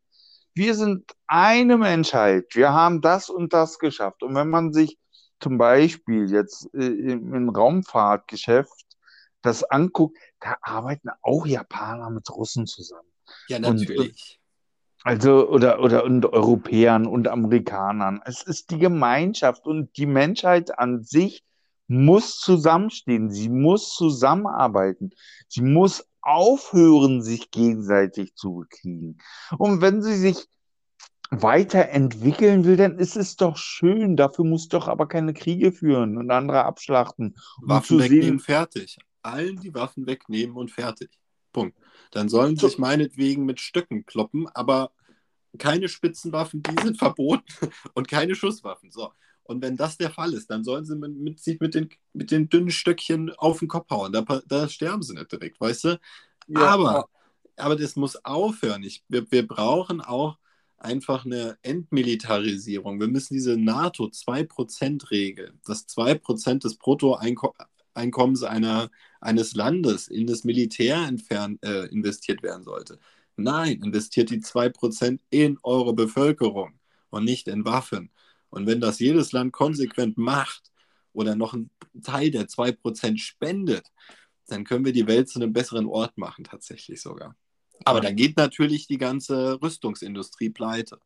Wir sind eine Menschheit. Wir haben das und das geschafft. Und wenn man sich zum Beispiel jetzt äh, im Raumfahrtgeschäft das anguckt, da arbeiten auch Japaner mit Russen zusammen. Ja, natürlich. Und, also, oder, oder und Europäern und Amerikanern. Es ist die Gemeinschaft und die Menschheit an sich muss zusammenstehen, sie muss zusammenarbeiten, sie muss aufhören, sich gegenseitig zu bekriegen. Und wenn sie sich weiterentwickeln will, dann ist es doch schön. Dafür muss doch aber keine Kriege führen und andere abschlachten. Um Waffen wegnehmen, sehen, fertig. Allen die Waffen wegnehmen und fertig. Punkt. Dann sollen sie sich meinetwegen mit Stöcken kloppen, aber keine Spitzenwaffen, die sind verboten und keine Schusswaffen. So. Und wenn das der Fall ist, dann sollen sie mit, mit, sich mit den, mit den dünnen Stöckchen auf den Kopf hauen. Da, da sterben sie nicht direkt, weißt du? Ja, aber, aber das muss aufhören. Ich, wir, wir brauchen auch einfach eine Entmilitarisierung. Wir müssen diese NATO-2%-Regel, dass 2% des Bruttoeinkommens einer, eines Landes in das Militär entfernt, äh, investiert werden sollte. Nein, investiert die 2% in eure Bevölkerung und nicht in Waffen. Und wenn das jedes Land konsequent macht oder noch einen Teil der 2% spendet, dann können wir die Welt zu einem besseren Ort machen, tatsächlich sogar. Aber dann geht natürlich die ganze Rüstungsindustrie pleite.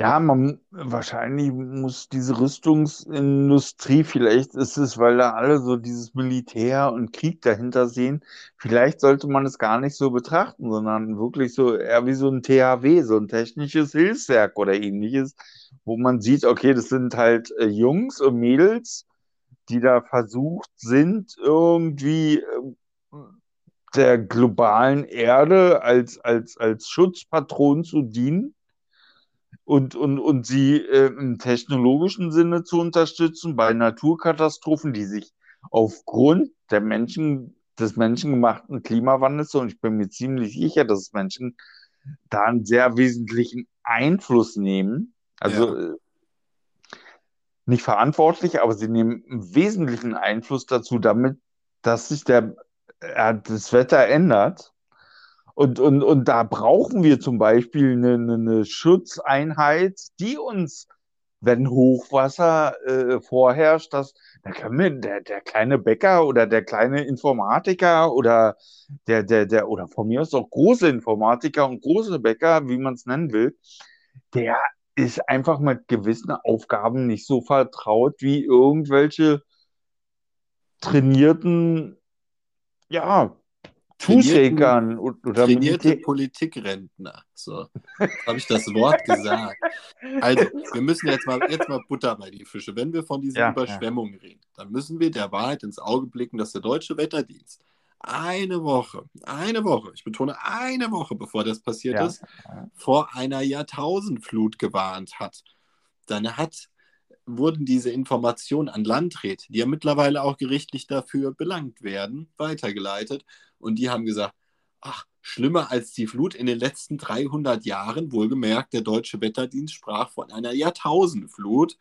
Ja, man wahrscheinlich muss diese Rüstungsindustrie, vielleicht ist es, weil da alle so dieses Militär und Krieg dahinter sehen, vielleicht sollte man es gar nicht so betrachten, sondern wirklich so eher wie so ein THW, so ein technisches Hilfswerk oder ähnliches, wo man sieht, okay, das sind halt äh, Jungs und Mädels, die da versucht sind, irgendwie äh, der globalen Erde als, als, als Schutzpatron zu dienen und, und, und sie äh, im technologischen Sinne zu unterstützen bei Naturkatastrophen, die sich aufgrund der Menschen des menschengemachten Klimawandels und ich bin mir ziemlich sicher, dass Menschen da einen sehr wesentlichen Einfluss nehmen. Also ja. Äh, nicht verantwortlich, aber sie nehmen einen wesentlichen Einfluss dazu, damit, dass sich der, äh, das Wetter ändert. Und, und, und da brauchen wir zum Beispiel eine, eine Schutzeinheit, die uns, wenn Hochwasser äh, vorherrscht, dass da können wir, der, der kleine Bäcker oder der kleine Informatiker oder der, der, der, oder von mir aus auch große Informatiker und große Bäcker, wie man es nennen will, der ist einfach mit gewissen Aufgaben nicht so vertraut wie irgendwelche trainierten, ja, Fußschäkern oder trainierte Politikrentner. So, habe ich das Wort gesagt. Also, wir müssen jetzt mal, jetzt mal Butter bei die Fische. Wenn wir von diesen ja, Überschwemmungen ja. reden, dann müssen wir der Wahrheit ins Auge blicken, dass der Deutsche Wetterdienst eine Woche, eine Woche, ich betone eine Woche, bevor das passiert ja. ist, vor einer Jahrtausendflut gewarnt hat. Dann hat wurden diese Informationen an Landräte, die ja mittlerweile auch gerichtlich dafür belangt werden, weitergeleitet. Und die haben gesagt, ach, schlimmer als die Flut in den letzten 300 Jahren, wohlgemerkt, der deutsche Wetterdienst sprach von einer Jahrtausendflut.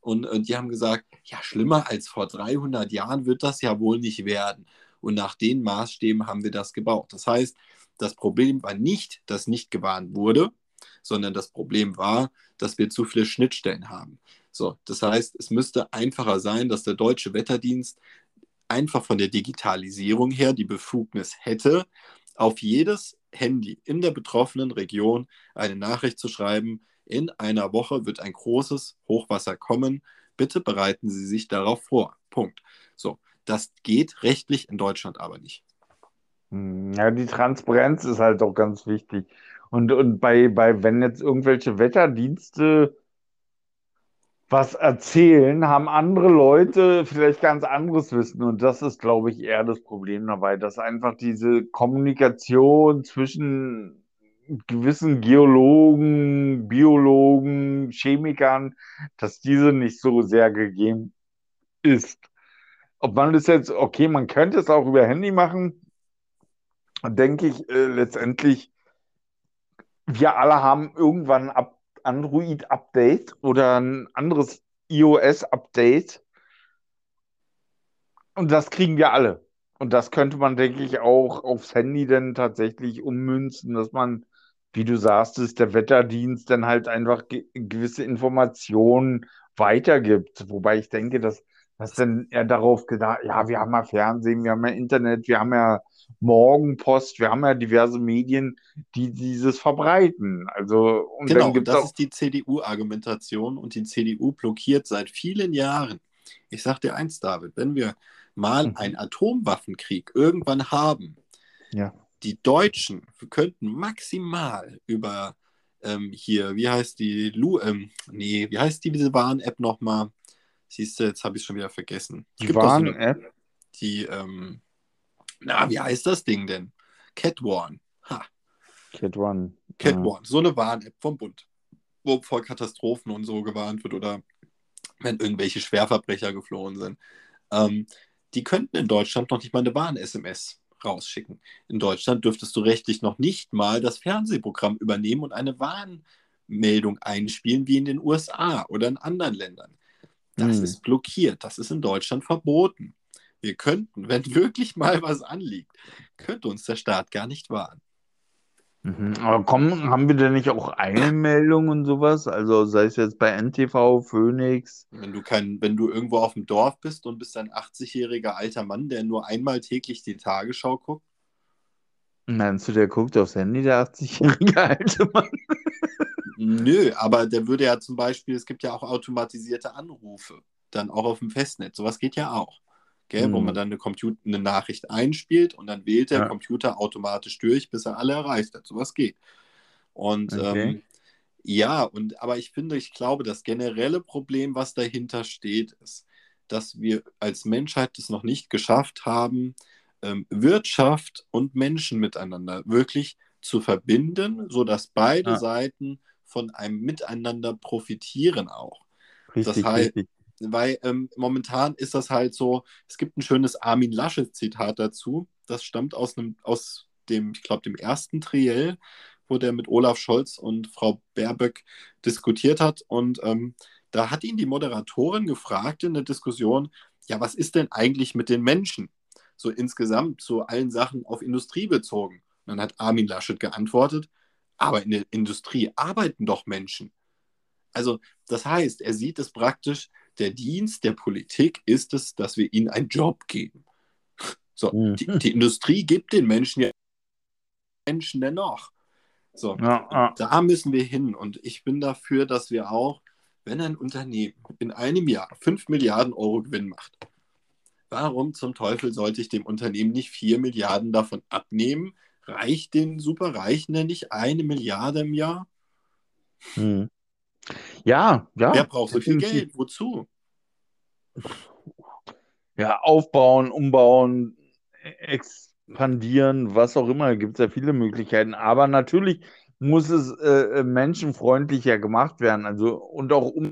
Und, und die haben gesagt, ja, schlimmer als vor 300 Jahren wird das ja wohl nicht werden. Und nach den Maßstäben haben wir das gebaut. Das heißt, das Problem war nicht, dass nicht gewarnt wurde, sondern das Problem war, dass wir zu viele Schnittstellen haben. So, das heißt, es müsste einfacher sein, dass der deutsche Wetterdienst einfach von der Digitalisierung her die Befugnis hätte, auf jedes Handy in der betroffenen Region eine Nachricht zu schreiben, in einer Woche wird ein großes Hochwasser kommen, bitte bereiten Sie sich darauf vor. Punkt. So, das geht rechtlich in Deutschland aber nicht. Hm, ja, die Transparenz ist halt auch ganz wichtig. Und, und bei, bei, wenn jetzt irgendwelche Wetterdienste was erzählen, haben andere Leute vielleicht ganz anderes Wissen. Und das ist, glaube ich, eher das Problem dabei, dass einfach diese Kommunikation zwischen gewissen Geologen, Biologen, Chemikern, dass diese nicht so sehr gegeben ist. Ob man das jetzt, okay, man könnte es auch über Handy machen, denke ich äh, letztendlich, wir alle haben irgendwann ab Android-Update oder ein anderes iOS-Update. Und das kriegen wir alle. Und das könnte man, denke ich, auch aufs Handy dann tatsächlich ummünzen, dass man, wie du sagst, ist der Wetterdienst dann halt einfach ge gewisse Informationen weitergibt. Wobei ich denke, dass das dann eher darauf gedacht, ja, wir haben ja Fernsehen, wir haben ja Internet, wir haben ja Morgenpost, wir haben ja diverse Medien, die dieses verbreiten. Also, und genau, dann das ist die CDU-Argumentation und die CDU blockiert seit vielen Jahren. Ich sage dir eins, David, wenn wir mal mhm. einen Atomwaffenkrieg irgendwann haben, ja. die Deutschen könnten maximal über ähm, hier, wie heißt die, Lu, ähm, nee, wie heißt die, diese Warn-App nochmal? Siehst du, jetzt habe ich schon wieder vergessen. Die Warn-App? So die, ähm, na, wie heißt das Ding denn? Cat One. Ha. Cat One. Cat ja. So eine Warn-App vom Bund, wo vor Katastrophen und so gewarnt wird oder wenn irgendwelche Schwerverbrecher geflohen sind. Ähm, die könnten in Deutschland noch nicht mal eine Warn-SMS rausschicken. In Deutschland dürftest du rechtlich noch nicht mal das Fernsehprogramm übernehmen und eine Warnmeldung einspielen wie in den USA oder in anderen Ländern. Das hm. ist blockiert. Das ist in Deutschland verboten. Wir könnten, wenn wirklich mal was anliegt, könnte uns der Staat gar nicht wahren. Mhm. Aber kommen, haben wir denn nicht auch Eilmeldungen und sowas? Also sei es jetzt bei NTV, Phoenix. Wenn du kein, wenn du irgendwo auf dem Dorf bist und bist ein 80-jähriger alter Mann, der nur einmal täglich die Tagesschau guckt. Meinst du, der guckt aufs Handy, der 80-jährige alte Mann? Nö, aber der würde ja zum Beispiel, es gibt ja auch automatisierte Anrufe, dann auch auf dem Festnetz. Sowas geht ja auch gell, mhm. wo man dann eine, Computer, eine Nachricht einspielt und dann wählt der ja. Computer automatisch durch, bis er alle erreicht hat. Sowas geht. Und okay. ähm, ja, und aber ich finde, ich glaube, das generelle Problem, was dahinter steht, ist, dass wir als Menschheit es noch nicht geschafft haben, ähm, Wirtschaft und Menschen miteinander wirklich zu verbinden, sodass beide ja. Seiten von einem Miteinander profitieren auch. Richtig, das heißt, richtig. weil ähm, momentan ist das halt so, es gibt ein schönes Armin Laschet-Zitat dazu, das stammt aus, einem, aus dem, ich glaube, dem ersten Triell, wo der mit Olaf Scholz und Frau Baerböck diskutiert hat. Und ähm, da hat ihn die Moderatorin gefragt in der Diskussion, ja, was ist denn eigentlich mit den Menschen? So insgesamt zu allen Sachen auf Industrie bezogen. Und dann hat Armin Laschet geantwortet, aber in der Industrie arbeiten doch Menschen. Also das heißt, er sieht es praktisch, der Dienst der Politik ist es, dass wir ihnen einen Job geben. So, mhm. die, die, Industrie gibt den Menschen ja Menschen dennoch. So, ja, ja. da müssen wir hin. Und ich bin dafür, dass wir auch, wenn ein Unternehmen in einem Jahr 5 Milliarden Euro Gewinn macht, warum zum Teufel sollte ich dem Unternehmen nicht 4 Milliarden davon abnehmen? Reicht den Superreichen denn nicht eine Milliarde im Jahr? Hm. Ja, ja. Wer braucht so viel Geld? Wozu? Ja, aufbauen, umbauen, expandieren, was auch immer. Gibt es ja viele Möglichkeiten. Aber natürlich muss es äh, menschenfreundlicher gemacht werden. Also und auch um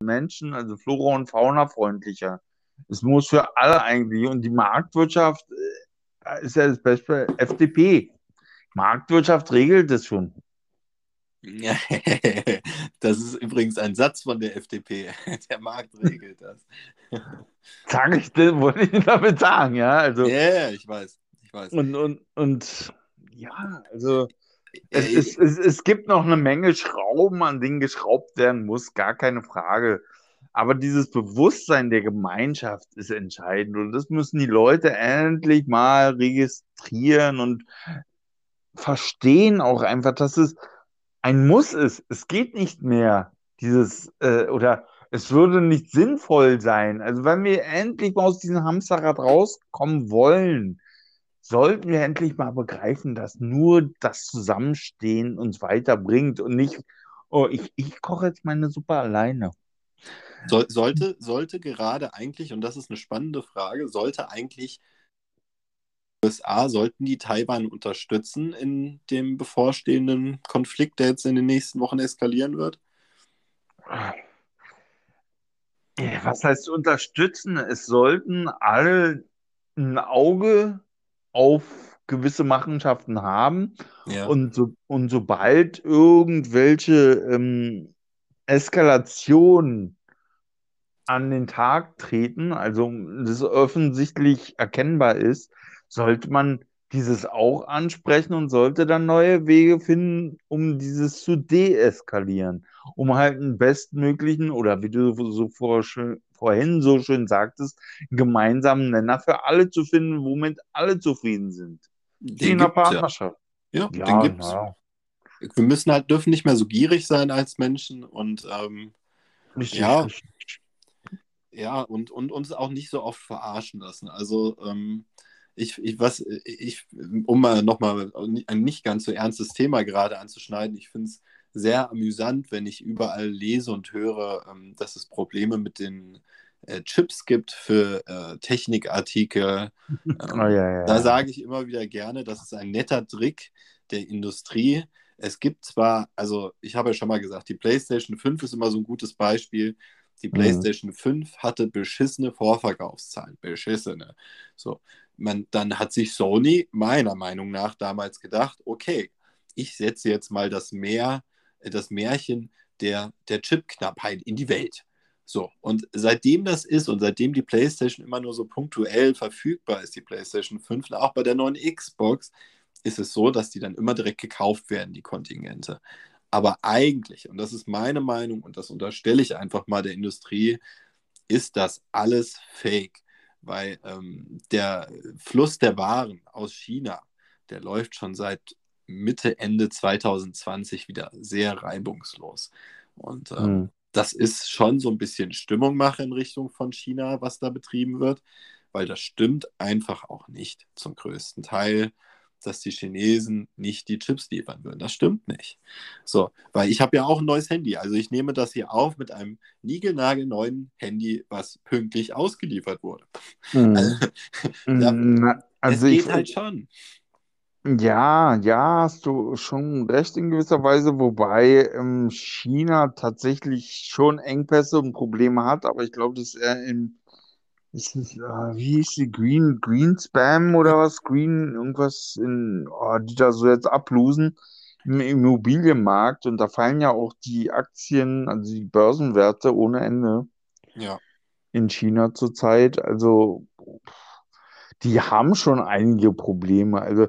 Menschen, also Flora und Fauna freundlicher. Es muss für alle eigentlich. Und die Marktwirtschaft äh, ist ja das Beste. FDP. Marktwirtschaft regelt es schon. Das ist übrigens ein Satz von der FDP. Der Markt regelt das. Sag ich, wollte ich damit sagen, ja. Also, ja, yeah, ich weiß. Ich weiß. Und, und, und ja, also es, es, es, es gibt noch eine Menge Schrauben, an denen geschraubt werden muss, gar keine Frage. Aber dieses Bewusstsein der Gemeinschaft ist entscheidend und das müssen die Leute endlich mal registrieren und verstehen auch einfach, dass es ein Muss ist. Es geht nicht mehr, dieses, äh, oder es würde nicht sinnvoll sein. Also wenn wir endlich mal aus diesem Hamsterrad rauskommen wollen, sollten wir endlich mal begreifen, dass nur das Zusammenstehen uns weiterbringt und nicht, oh, ich, ich koche jetzt meine Suppe alleine. So, sollte, sollte gerade eigentlich, und das ist eine spannende Frage, sollte eigentlich USA, sollten die Taiwan unterstützen in dem bevorstehenden Konflikt, der jetzt in den nächsten Wochen eskalieren wird? Was heißt unterstützen? Es sollten alle ein Auge auf gewisse Machenschaften haben. Ja. Und, so, und sobald irgendwelche ähm, Eskalationen an den Tag treten, also das offensichtlich erkennbar ist, sollte man dieses auch ansprechen und sollte dann neue Wege finden, um dieses zu deeskalieren, um halt einen bestmöglichen oder wie du so vor, vorhin so schön sagtest, gemeinsamen Nenner für alle zu finden, womit alle zufrieden sind. Den in der Partnerschaft. Ja, ja, den gibt's. Ja. Wir müssen halt, dürfen nicht mehr so gierig sein als Menschen und ähm, richtig, ja, richtig. Ja, und, und uns auch nicht so oft verarschen lassen. Also ähm, ich, ich, was, ich, um mal nochmal ein nicht ganz so ernstes Thema gerade anzuschneiden, ich finde es sehr amüsant, wenn ich überall lese und höre, ähm, dass es Probleme mit den äh, Chips gibt für äh, Technikartikel. Ähm, oh, ja, ja, da sage ich immer wieder gerne, das ist ein netter Trick der Industrie. Es gibt zwar, also ich habe ja schon mal gesagt, die PlayStation 5 ist immer so ein gutes Beispiel. Die mhm. PlayStation mhm. 5 hatte beschissene Vorverkaufszahlen, beschissene. So, man, dann hat sich Sony meiner Meinung nach damals gedacht, okay, ich setze jetzt mal das Meer, äh, das Märchen der, der Chipknappheit in die Welt. So, und seitdem das ist und seitdem die PlayStation immer nur so punktuell verfügbar ist, die PlayStation 5, auch bei der neuen Xbox, ist es so, dass die dann immer direkt gekauft werden, die Kontingente. Aber eigentlich, und das ist meine Meinung und das unterstelle ich einfach mal der Industrie, ist das alles fake weil ähm, der Fluss der Waren aus China, der läuft schon seit Mitte, Ende 2020 wieder sehr reibungslos. Und ähm, mhm. das ist schon so ein bisschen Stimmungmache in Richtung von China, was da betrieben wird, weil das stimmt einfach auch nicht zum größten Teil dass die Chinesen nicht die Chips liefern würden. Das stimmt nicht. So, weil ich habe ja auch ein neues Handy. Also ich nehme das hier auf mit einem niegelnagelneuen Handy, was pünktlich ausgeliefert wurde. Mhm. Also, ja, also es geht halt schon. Ja, ja, hast du schon recht in gewisser Weise, wobei ähm, China tatsächlich schon Engpässe und Probleme hat, aber ich glaube, das ist eher im, ist es, äh, wie hieß die, Green, Green Spam oder was? Green, irgendwas in, oh, die da so jetzt ablosen im Immobilienmarkt und da fallen ja auch die Aktien, also die Börsenwerte ohne Ende Ja. in China zurzeit. Also die haben schon einige Probleme. Also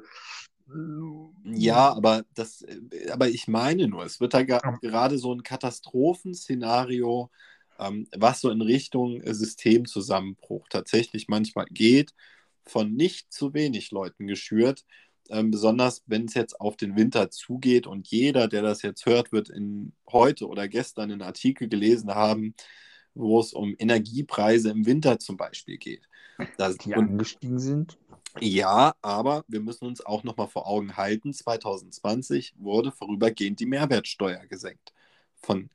Ja, aber das, äh, aber ich meine nur, es wird da gerade so ein Katastrophenszenario, ähm, was so in Richtung äh, Systemzusammenbruch tatsächlich manchmal geht, von nicht zu wenig Leuten geschürt. Ähm, besonders wenn es jetzt auf den Winter zugeht und jeder, der das jetzt hört, wird in heute oder gestern einen Artikel gelesen haben, wo es um Energiepreise im Winter zum Beispiel geht. Das, die und angestiegen sind. ja, aber wir müssen uns auch nochmal vor Augen halten, 2020 wurde vorübergehend die Mehrwertsteuer gesenkt. Von,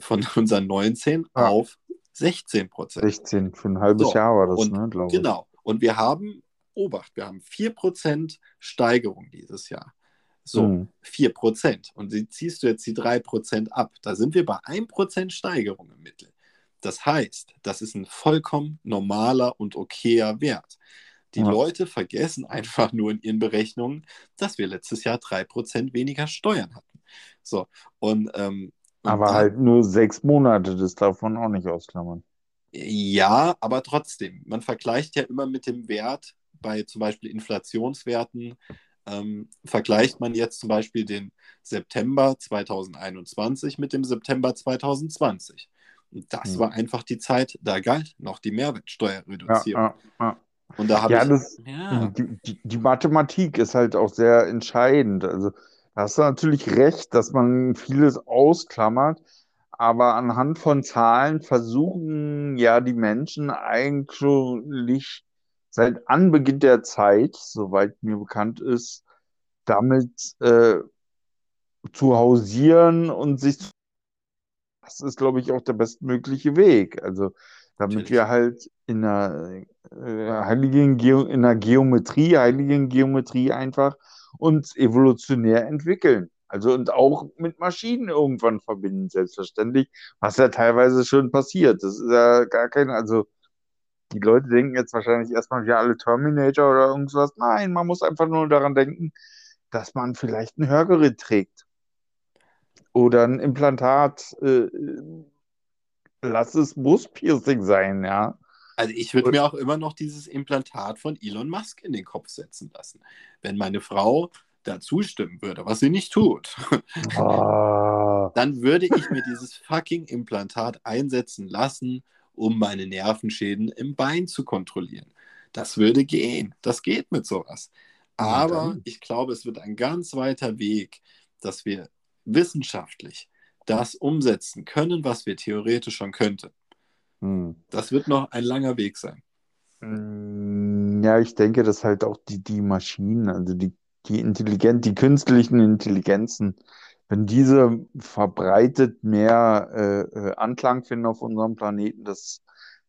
von unseren 19 Ja. auf 16 Prozent. 16, für ein halbes So, Jahr war das, und ne, glaube ich. Genau. Und wir haben, Obacht, wir haben 4% Steigerung dieses Jahr. So, Hm. 4%. Und sie ziehst du jetzt die 3% ab. Da sind wir bei 1% Steigerung im Mittel. Das heißt, das ist ein vollkommen normaler und okayer Wert. Die Ja. Leute vergessen einfach nur in ihren Berechnungen, dass wir letztes Jahr 3% weniger Steuern hatten. So, und, ähm, Aber halt nur sechs Monate, das darf man auch nicht ausklammern. Ja, aber trotzdem, man vergleicht ja immer mit dem Wert bei zum Beispiel Inflationswerten. Ähm, vergleicht man jetzt zum Beispiel den September 2021 mit dem September 2020. Und das Hm. war einfach die Zeit, da galt noch die Ja, Mehrwertsteuerreduzierung. ja, ja. Und da habe Ja, ich, das, ja, die, die, die Mathematik ist halt auch sehr entscheidend. Also, hast du natürlich recht, dass man vieles ausklammert, aber anhand von Zahlen versuchen ja die Menschen eigentlich seit Anbeginn der Zeit, soweit mir bekannt ist, damit äh, zu hausieren und sich zu das ist, glaube ich, auch der bestmögliche Weg. Also, damit Natürlich. wir halt in einer, äh, heiligen Geo in einer Geometrie, heiligen Geometrie einfach uns evolutionär entwickeln. Also und auch mit Maschinen irgendwann verbinden, selbstverständlich, was ja teilweise schon passiert. Das ist ja gar kein, also die Leute denken jetzt wahrscheinlich erstmal, wir alle Terminator oder irgendwas. Nein, man muss einfach nur daran denken, dass man vielleicht ein Hörgerät trägt oder ein Implantat, äh, lass es Brustpiercing sein, ja. Also ich würde mir auch immer noch dieses Implantat von Elon Musk in den Kopf setzen lassen. Wenn meine Frau da zustimmen würde, was sie nicht tut, Ah, dann würde ich mir dieses fucking Implantat einsetzen lassen, um meine Nervenschäden im Bein zu kontrollieren. Das würde gehen. Das geht mit sowas. Aber ich glaube, es wird ein ganz weiter Weg, dass wir wissenschaftlich das umsetzen können, was wir theoretisch schon könnten. Hm. Das wird noch ein langer Weg sein. Mm, Ja, ich denke, dass halt auch die, die Maschinen, also die, die intelligent, die künstlichen Intelligenzen, wenn diese verbreitet mehr äh, äh, Anklang finden auf unserem Planeten, dass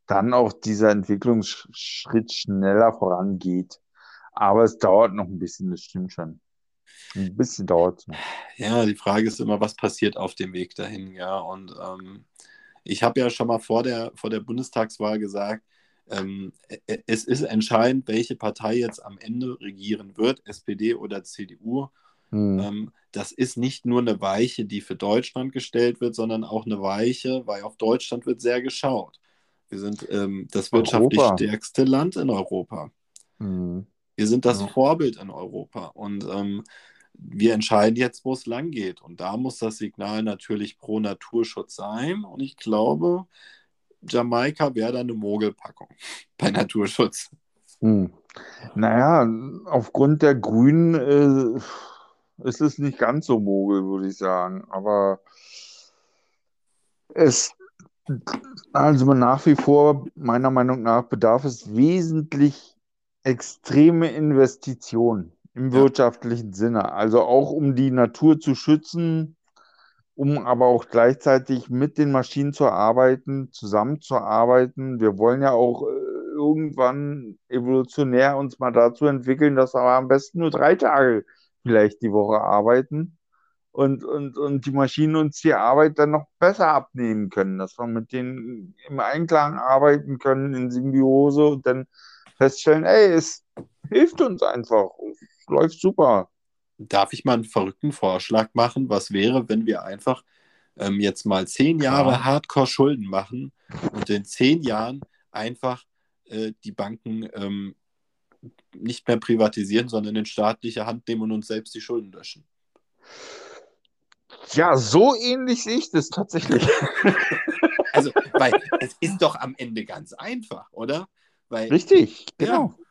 dann auch dieser Entwicklungsschritt schneller vorangeht. Aber es dauert noch ein bisschen, das stimmt schon. Ein bisschen dauert es noch. Ja, die Frage ist immer, was passiert auf dem Weg dahin, ja. Und ähm, ich habe ja schon mal vor der, vor der Bundestagswahl gesagt, ähm, e- es ist entscheidend, welche Partei jetzt am Ende regieren wird, SPD oder CDU. Hm. Ähm, das ist nicht nur eine Weiche, die für Deutschland gestellt wird, sondern auch eine Weiche, weil auf Deutschland wird sehr geschaut. Wir sind ähm, das wirtschaftlich Europa. stärkste Land in Europa. Hm. Wir sind das Ja. Vorbild in Europa und ähm, wir entscheiden jetzt, wo es lang geht. Und da muss das Signal natürlich pro Naturschutz sein. Und ich glaube, Jamaika wäre da eine Mogelpackung bei Naturschutz. Hm. Naja, aufgrund der Grünen äh, ist es nicht ganz so mogel, würde ich sagen. Aber es, also nach wie vor, meiner Meinung nach, bedarf es wesentlich extreme Investitionen im Ja. wirtschaftlichen Sinne. Also auch um die Natur zu schützen, um aber auch gleichzeitig mit den Maschinen zu arbeiten, zusammenzuarbeiten. Wir wollen ja auch äh, irgendwann evolutionär uns mal dazu entwickeln, dass wir am besten nur drei Tage vielleicht die Woche arbeiten und, und, und die Maschinen uns die Arbeit dann noch besser abnehmen können, dass wir mit denen im Einklang arbeiten können, in Symbiose und dann feststellen, ey, es hilft uns einfach, läuft super. Darf ich mal einen verrückten Vorschlag machen? Was wäre, wenn wir einfach ähm, jetzt mal zehn Jahre Hardcore-Schulden machen und in zehn Jahren einfach äh, die Banken ähm, nicht mehr privatisieren, sondern in staatliche Hand nehmen und uns selbst die Schulden löschen? Ja, so ähnlich sehe ich das tatsächlich. also, weil es ist doch am Ende ganz einfach, oder? Weil, Richtig, genau. Ja.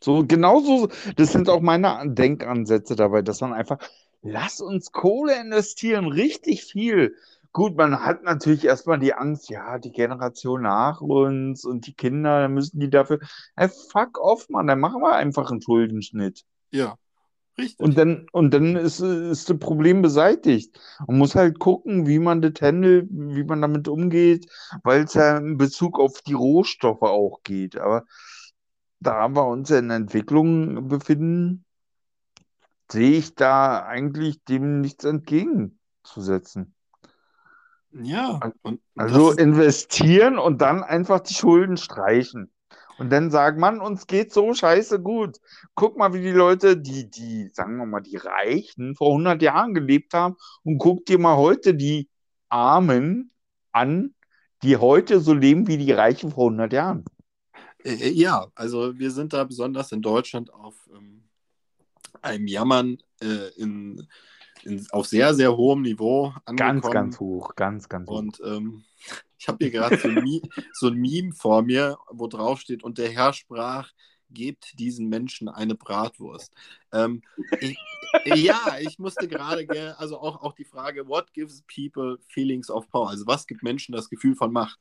So, genauso, das sind auch meine Denkansätze dabei, dass man einfach, lass uns Kohle investieren, richtig viel. Gut, man hat natürlich erstmal die Angst, ja, die Generation nach uns und die Kinder, dann müssen die dafür, hey, fuck off, Mann, dann machen wir einfach einen Schuldenschnitt. Ja, richtig. Und dann, und dann ist, ist das Problem beseitigt. Man muss halt gucken, wie man das handelt, wie man damit umgeht, weil es ja in Bezug auf die Rohstoffe auch geht. Aber da wir uns in Entwicklung befinden, sehe ich da eigentlich dem nichts entgegenzusetzen. Ja. Und also investieren und dann einfach die Schulden streichen. Und dann sagen, man, uns geht so scheiße gut. Guck mal, wie die Leute, die, die, sagen wir mal, die Reichen vor 100 Jahren gelebt haben und guck dir mal heute die Armen an, die heute so leben wie die Reichen vor 100 Jahren. Äh, äh, ja, also wir sind da besonders in Deutschland auf ähm, einem Jammern äh, in, in, auf sehr, sehr hohem Niveau angekommen. Ganz, ganz hoch, ganz, ganz hoch. Und ähm, ich habe hier gerade so, so, ein Meme vor mir, wo drauf steht, und der Herr sprach, gebt diesen Menschen eine Bratwurst. Ähm, ich, ja, ich musste gerade, also auch, auch die Frage, what gives people feelings of power? Also was gibt Menschen das Gefühl von Macht?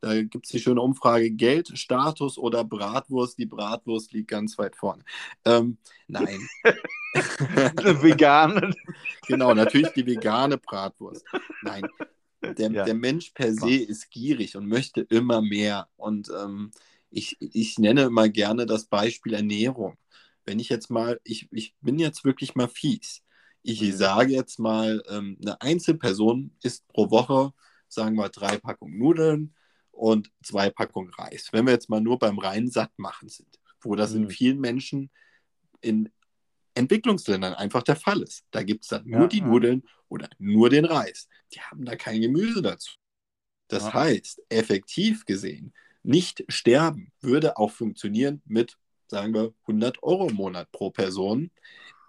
Da gibt es die schöne Umfrage: Geld, Status oder Bratwurst. Die Bratwurst liegt ganz weit vorne. Ähm, nein. Eine vegane. genau, natürlich die vegane Bratwurst. Nein. Der, ja. der Mensch per se ist gierig und möchte immer mehr. Und ähm, ich, ich nenne immer gerne das Beispiel Ernährung. Wenn ich jetzt mal, ich, ich bin jetzt wirklich mal fies. Ich mhm. sage jetzt mal, ähm, eine Einzelperson isst pro Woche, sagen wir, drei Packungen Nudeln, und zwei Packungen Reis. Wenn wir jetzt mal nur beim reinen Sattmachen sind, wo das mhm. in vielen Menschen in Entwicklungsländern einfach der Fall ist. Da gibt es dann nur ja, die Nudeln oder nur den Reis. Die haben da kein Gemüse dazu. Das ja. heißt, effektiv gesehen, nicht sterben würde auch funktionieren mit, sagen wir, 100 Euro im Monat pro Person.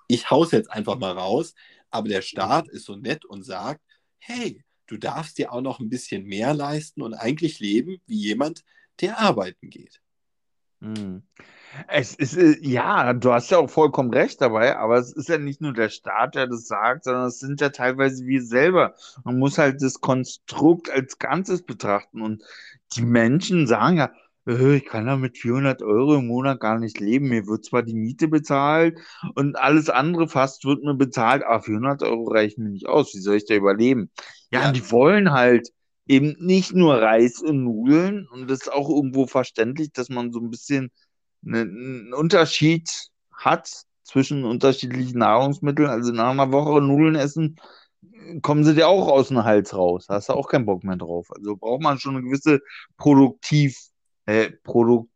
Ich haus jetzt einfach mal raus, aber der Staat ist so nett und sagt, hey, du darfst dir auch noch ein bisschen mehr leisten und eigentlich leben wie jemand, der arbeiten geht. Hm. Es ist, äh, ja, du hast ja auch vollkommen recht dabei, aber es ist ja nicht nur der Staat, der das sagt, sondern es sind ja teilweise wir selber. Man muss halt das Konstrukt als Ganzes betrachten und die Menschen sagen ja, ich kann da mit 400 Euro im Monat gar nicht leben. Mir wird zwar die Miete bezahlt und alles andere fast wird mir bezahlt, aber 400 Euro reichen mir nicht aus. Wie soll ich da überleben? Ja, ja. die wollen halt eben nicht nur Reis und Nudeln und das ist auch irgendwo verständlich, dass man so ein bisschen einen Unterschied hat zwischen unterschiedlichen Nahrungsmitteln. Also nach einer Woche Nudeln essen, kommen sie dir auch aus dem Hals raus. Da hast du auch keinen Bock mehr drauf. Also braucht man schon eine gewisse Produktiv äh, Produkt,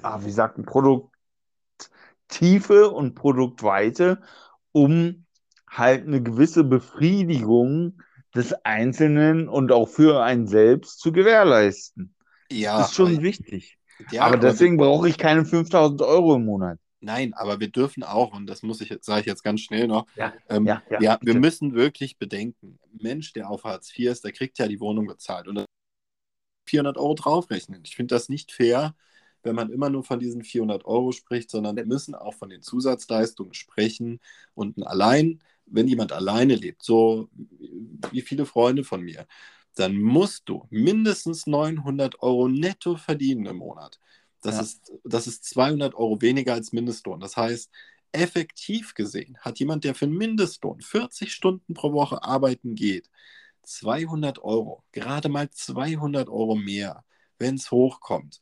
ah, wie sagt man, Produkttiefe und Produktweite, um halt eine gewisse Befriedigung des Einzelnen und auch für einen selbst zu gewährleisten. Ja. Das ist schon wichtig. Ja, aber deswegen brauche ich keine 5000 Euro im Monat. Nein, aber wir dürfen auch, und das muss ich, sage ich jetzt ganz schnell noch, ja, ähm, ja, ja, ja wir müssen wirklich bedenken, Mensch, der auf Hartz IV ist, der kriegt ja die Wohnung bezahlt. Und 400 Euro draufrechnen. Ich finde das nicht fair, wenn man immer nur von diesen 400 Euro spricht, sondern wir müssen auch von den Zusatzleistungen sprechen. Und allein, wenn jemand alleine lebt, so wie viele Freunde von mir, dann musst du mindestens 900 Euro netto verdienen im Monat. Das, ja. ist, das ist 200 Euro weniger als Mindestlohn. Das heißt, effektiv gesehen hat jemand, der für einen Mindestlohn 40 Stunden pro Woche arbeiten geht, 200 Euro, gerade mal 200 Euro mehr, wenn es hochkommt.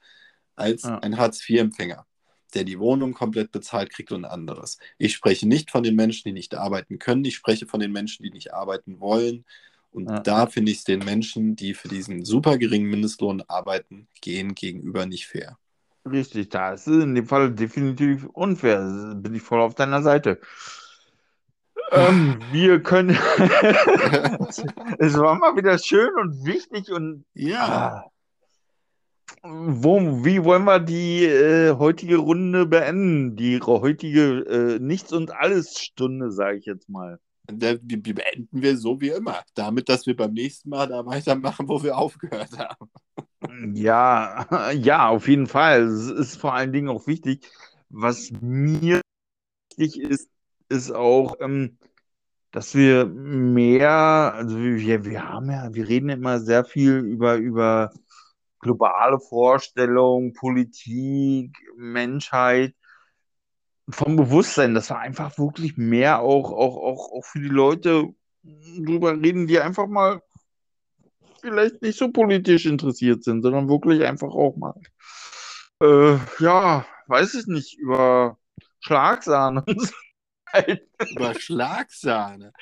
als ja. ein Hartz-IV-Empfänger, der die Wohnung komplett bezahlt kriegt und anderes. Ich spreche nicht von den Menschen, die nicht arbeiten können, ich spreche von den Menschen, die nicht arbeiten wollen. Und ja. da finde ich es den Menschen, die für diesen super geringen Mindestlohn arbeiten, gehen gegenüber nicht fair. Richtig, da ist es in dem Fall definitiv unfair. Bin ich voll auf deiner Seite. Ähm, wir können. es war mal wieder schön und wichtig und. Ja. Ah. Wo, wie wollen wir die äh, heutige Runde beenden? Die heutige äh, Nichts- und Alles-Stunde, sage ich jetzt mal. Die, die beenden wir so wie immer. Damit, dass wir beim nächsten Mal da weitermachen, wo wir aufgehört haben. Ja, ja, auf jeden Fall. Es ist vor allen Dingen auch wichtig. Was mir wichtig ist, ist auch, ähm, dass wir mehr, also wir, wir haben ja, wir reden immer sehr viel über, über globale Vorstellungen, Politik, Menschheit, vom Bewusstsein, dass wir einfach wirklich mehr auch, auch, auch, auch für die Leute drüber reden, die einfach mal vielleicht nicht so politisch interessiert sind, sondern wirklich einfach auch mal, äh, ja, weiß ich nicht, über Schlagsahne Über Schlagsahne.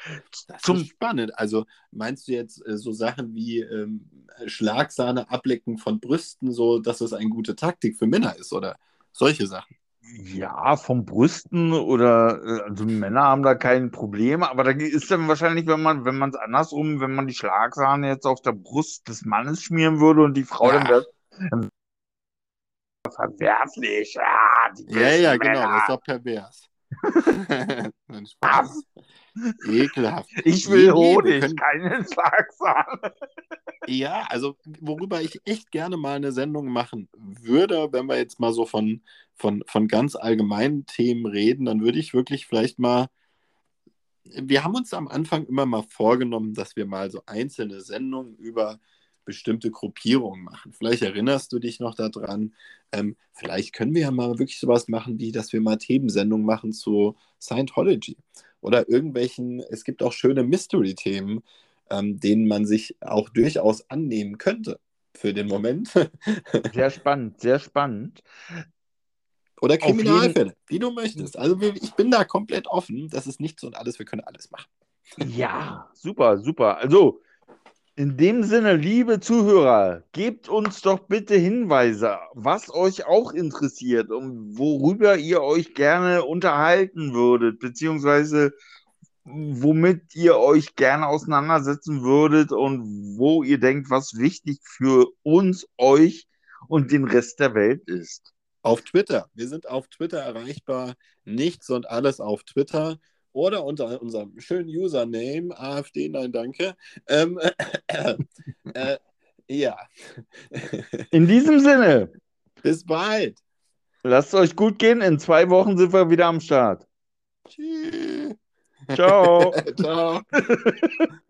Das Zum ist spannend. Also meinst du jetzt äh, so Sachen wie ähm, Schlagsahne ablecken von Brüsten, so dass es eine gute Taktik für Männer ist oder solche Sachen? Ja, vom Brüsten oder äh, also Männer haben da kein Problem, aber da ist dann wahrscheinlich, wenn man, wenn man es andersrum, wenn man die Schlagsahne jetzt auf der Brust des Mannes schmieren würde und die Frau ja. dann wäre verwerflich. Ah, ja, ja, genau, das ist doch pervers. Spaß. Ekelhaft. Ich will nee, Honig, können... keine Schlagsahne. Ja, also worüber ich echt gerne mal eine Sendung machen würde, wenn wir jetzt mal so von, von, von ganz allgemeinen Themen reden, dann würde ich wirklich vielleicht mal. Wir haben uns am Anfang immer mal vorgenommen, dass wir mal so einzelne Sendungen über bestimmte Gruppierungen machen. Vielleicht erinnerst du dich noch daran. Ähm, vielleicht können wir ja mal wirklich sowas machen, wie dass wir mal Themensendungen machen zu Scientology oder irgendwelchen, es gibt auch schöne Mystery-Themen, ähm, denen man sich auch durchaus annehmen könnte für den Moment. sehr spannend, sehr spannend. Oder Kriminalfälle, wie du möchtest. Also ich bin da komplett offen. Das ist nichts und alles, wir können alles machen. Ja, super, super. Also in dem Sinne, liebe Zuhörer, gebt uns doch bitte Hinweise, was euch auch interessiert und worüber ihr euch gerne unterhalten würdet, beziehungsweise womit ihr euch gerne auseinandersetzen würdet und wo ihr denkt, was wichtig für uns, euch und den Rest der Welt ist. Auf Twitter. Wir sind auf Twitter erreichbar. Nichts und alles auf Twitter oder unter unserem schönen Username AfD, nein, danke. Ähm, äh, äh, ja. In diesem Sinne. Bis bald. Lasst es euch gut gehen. In zwei Wochen sind wir wieder am Start. Tschüss. Ciao. Ciao.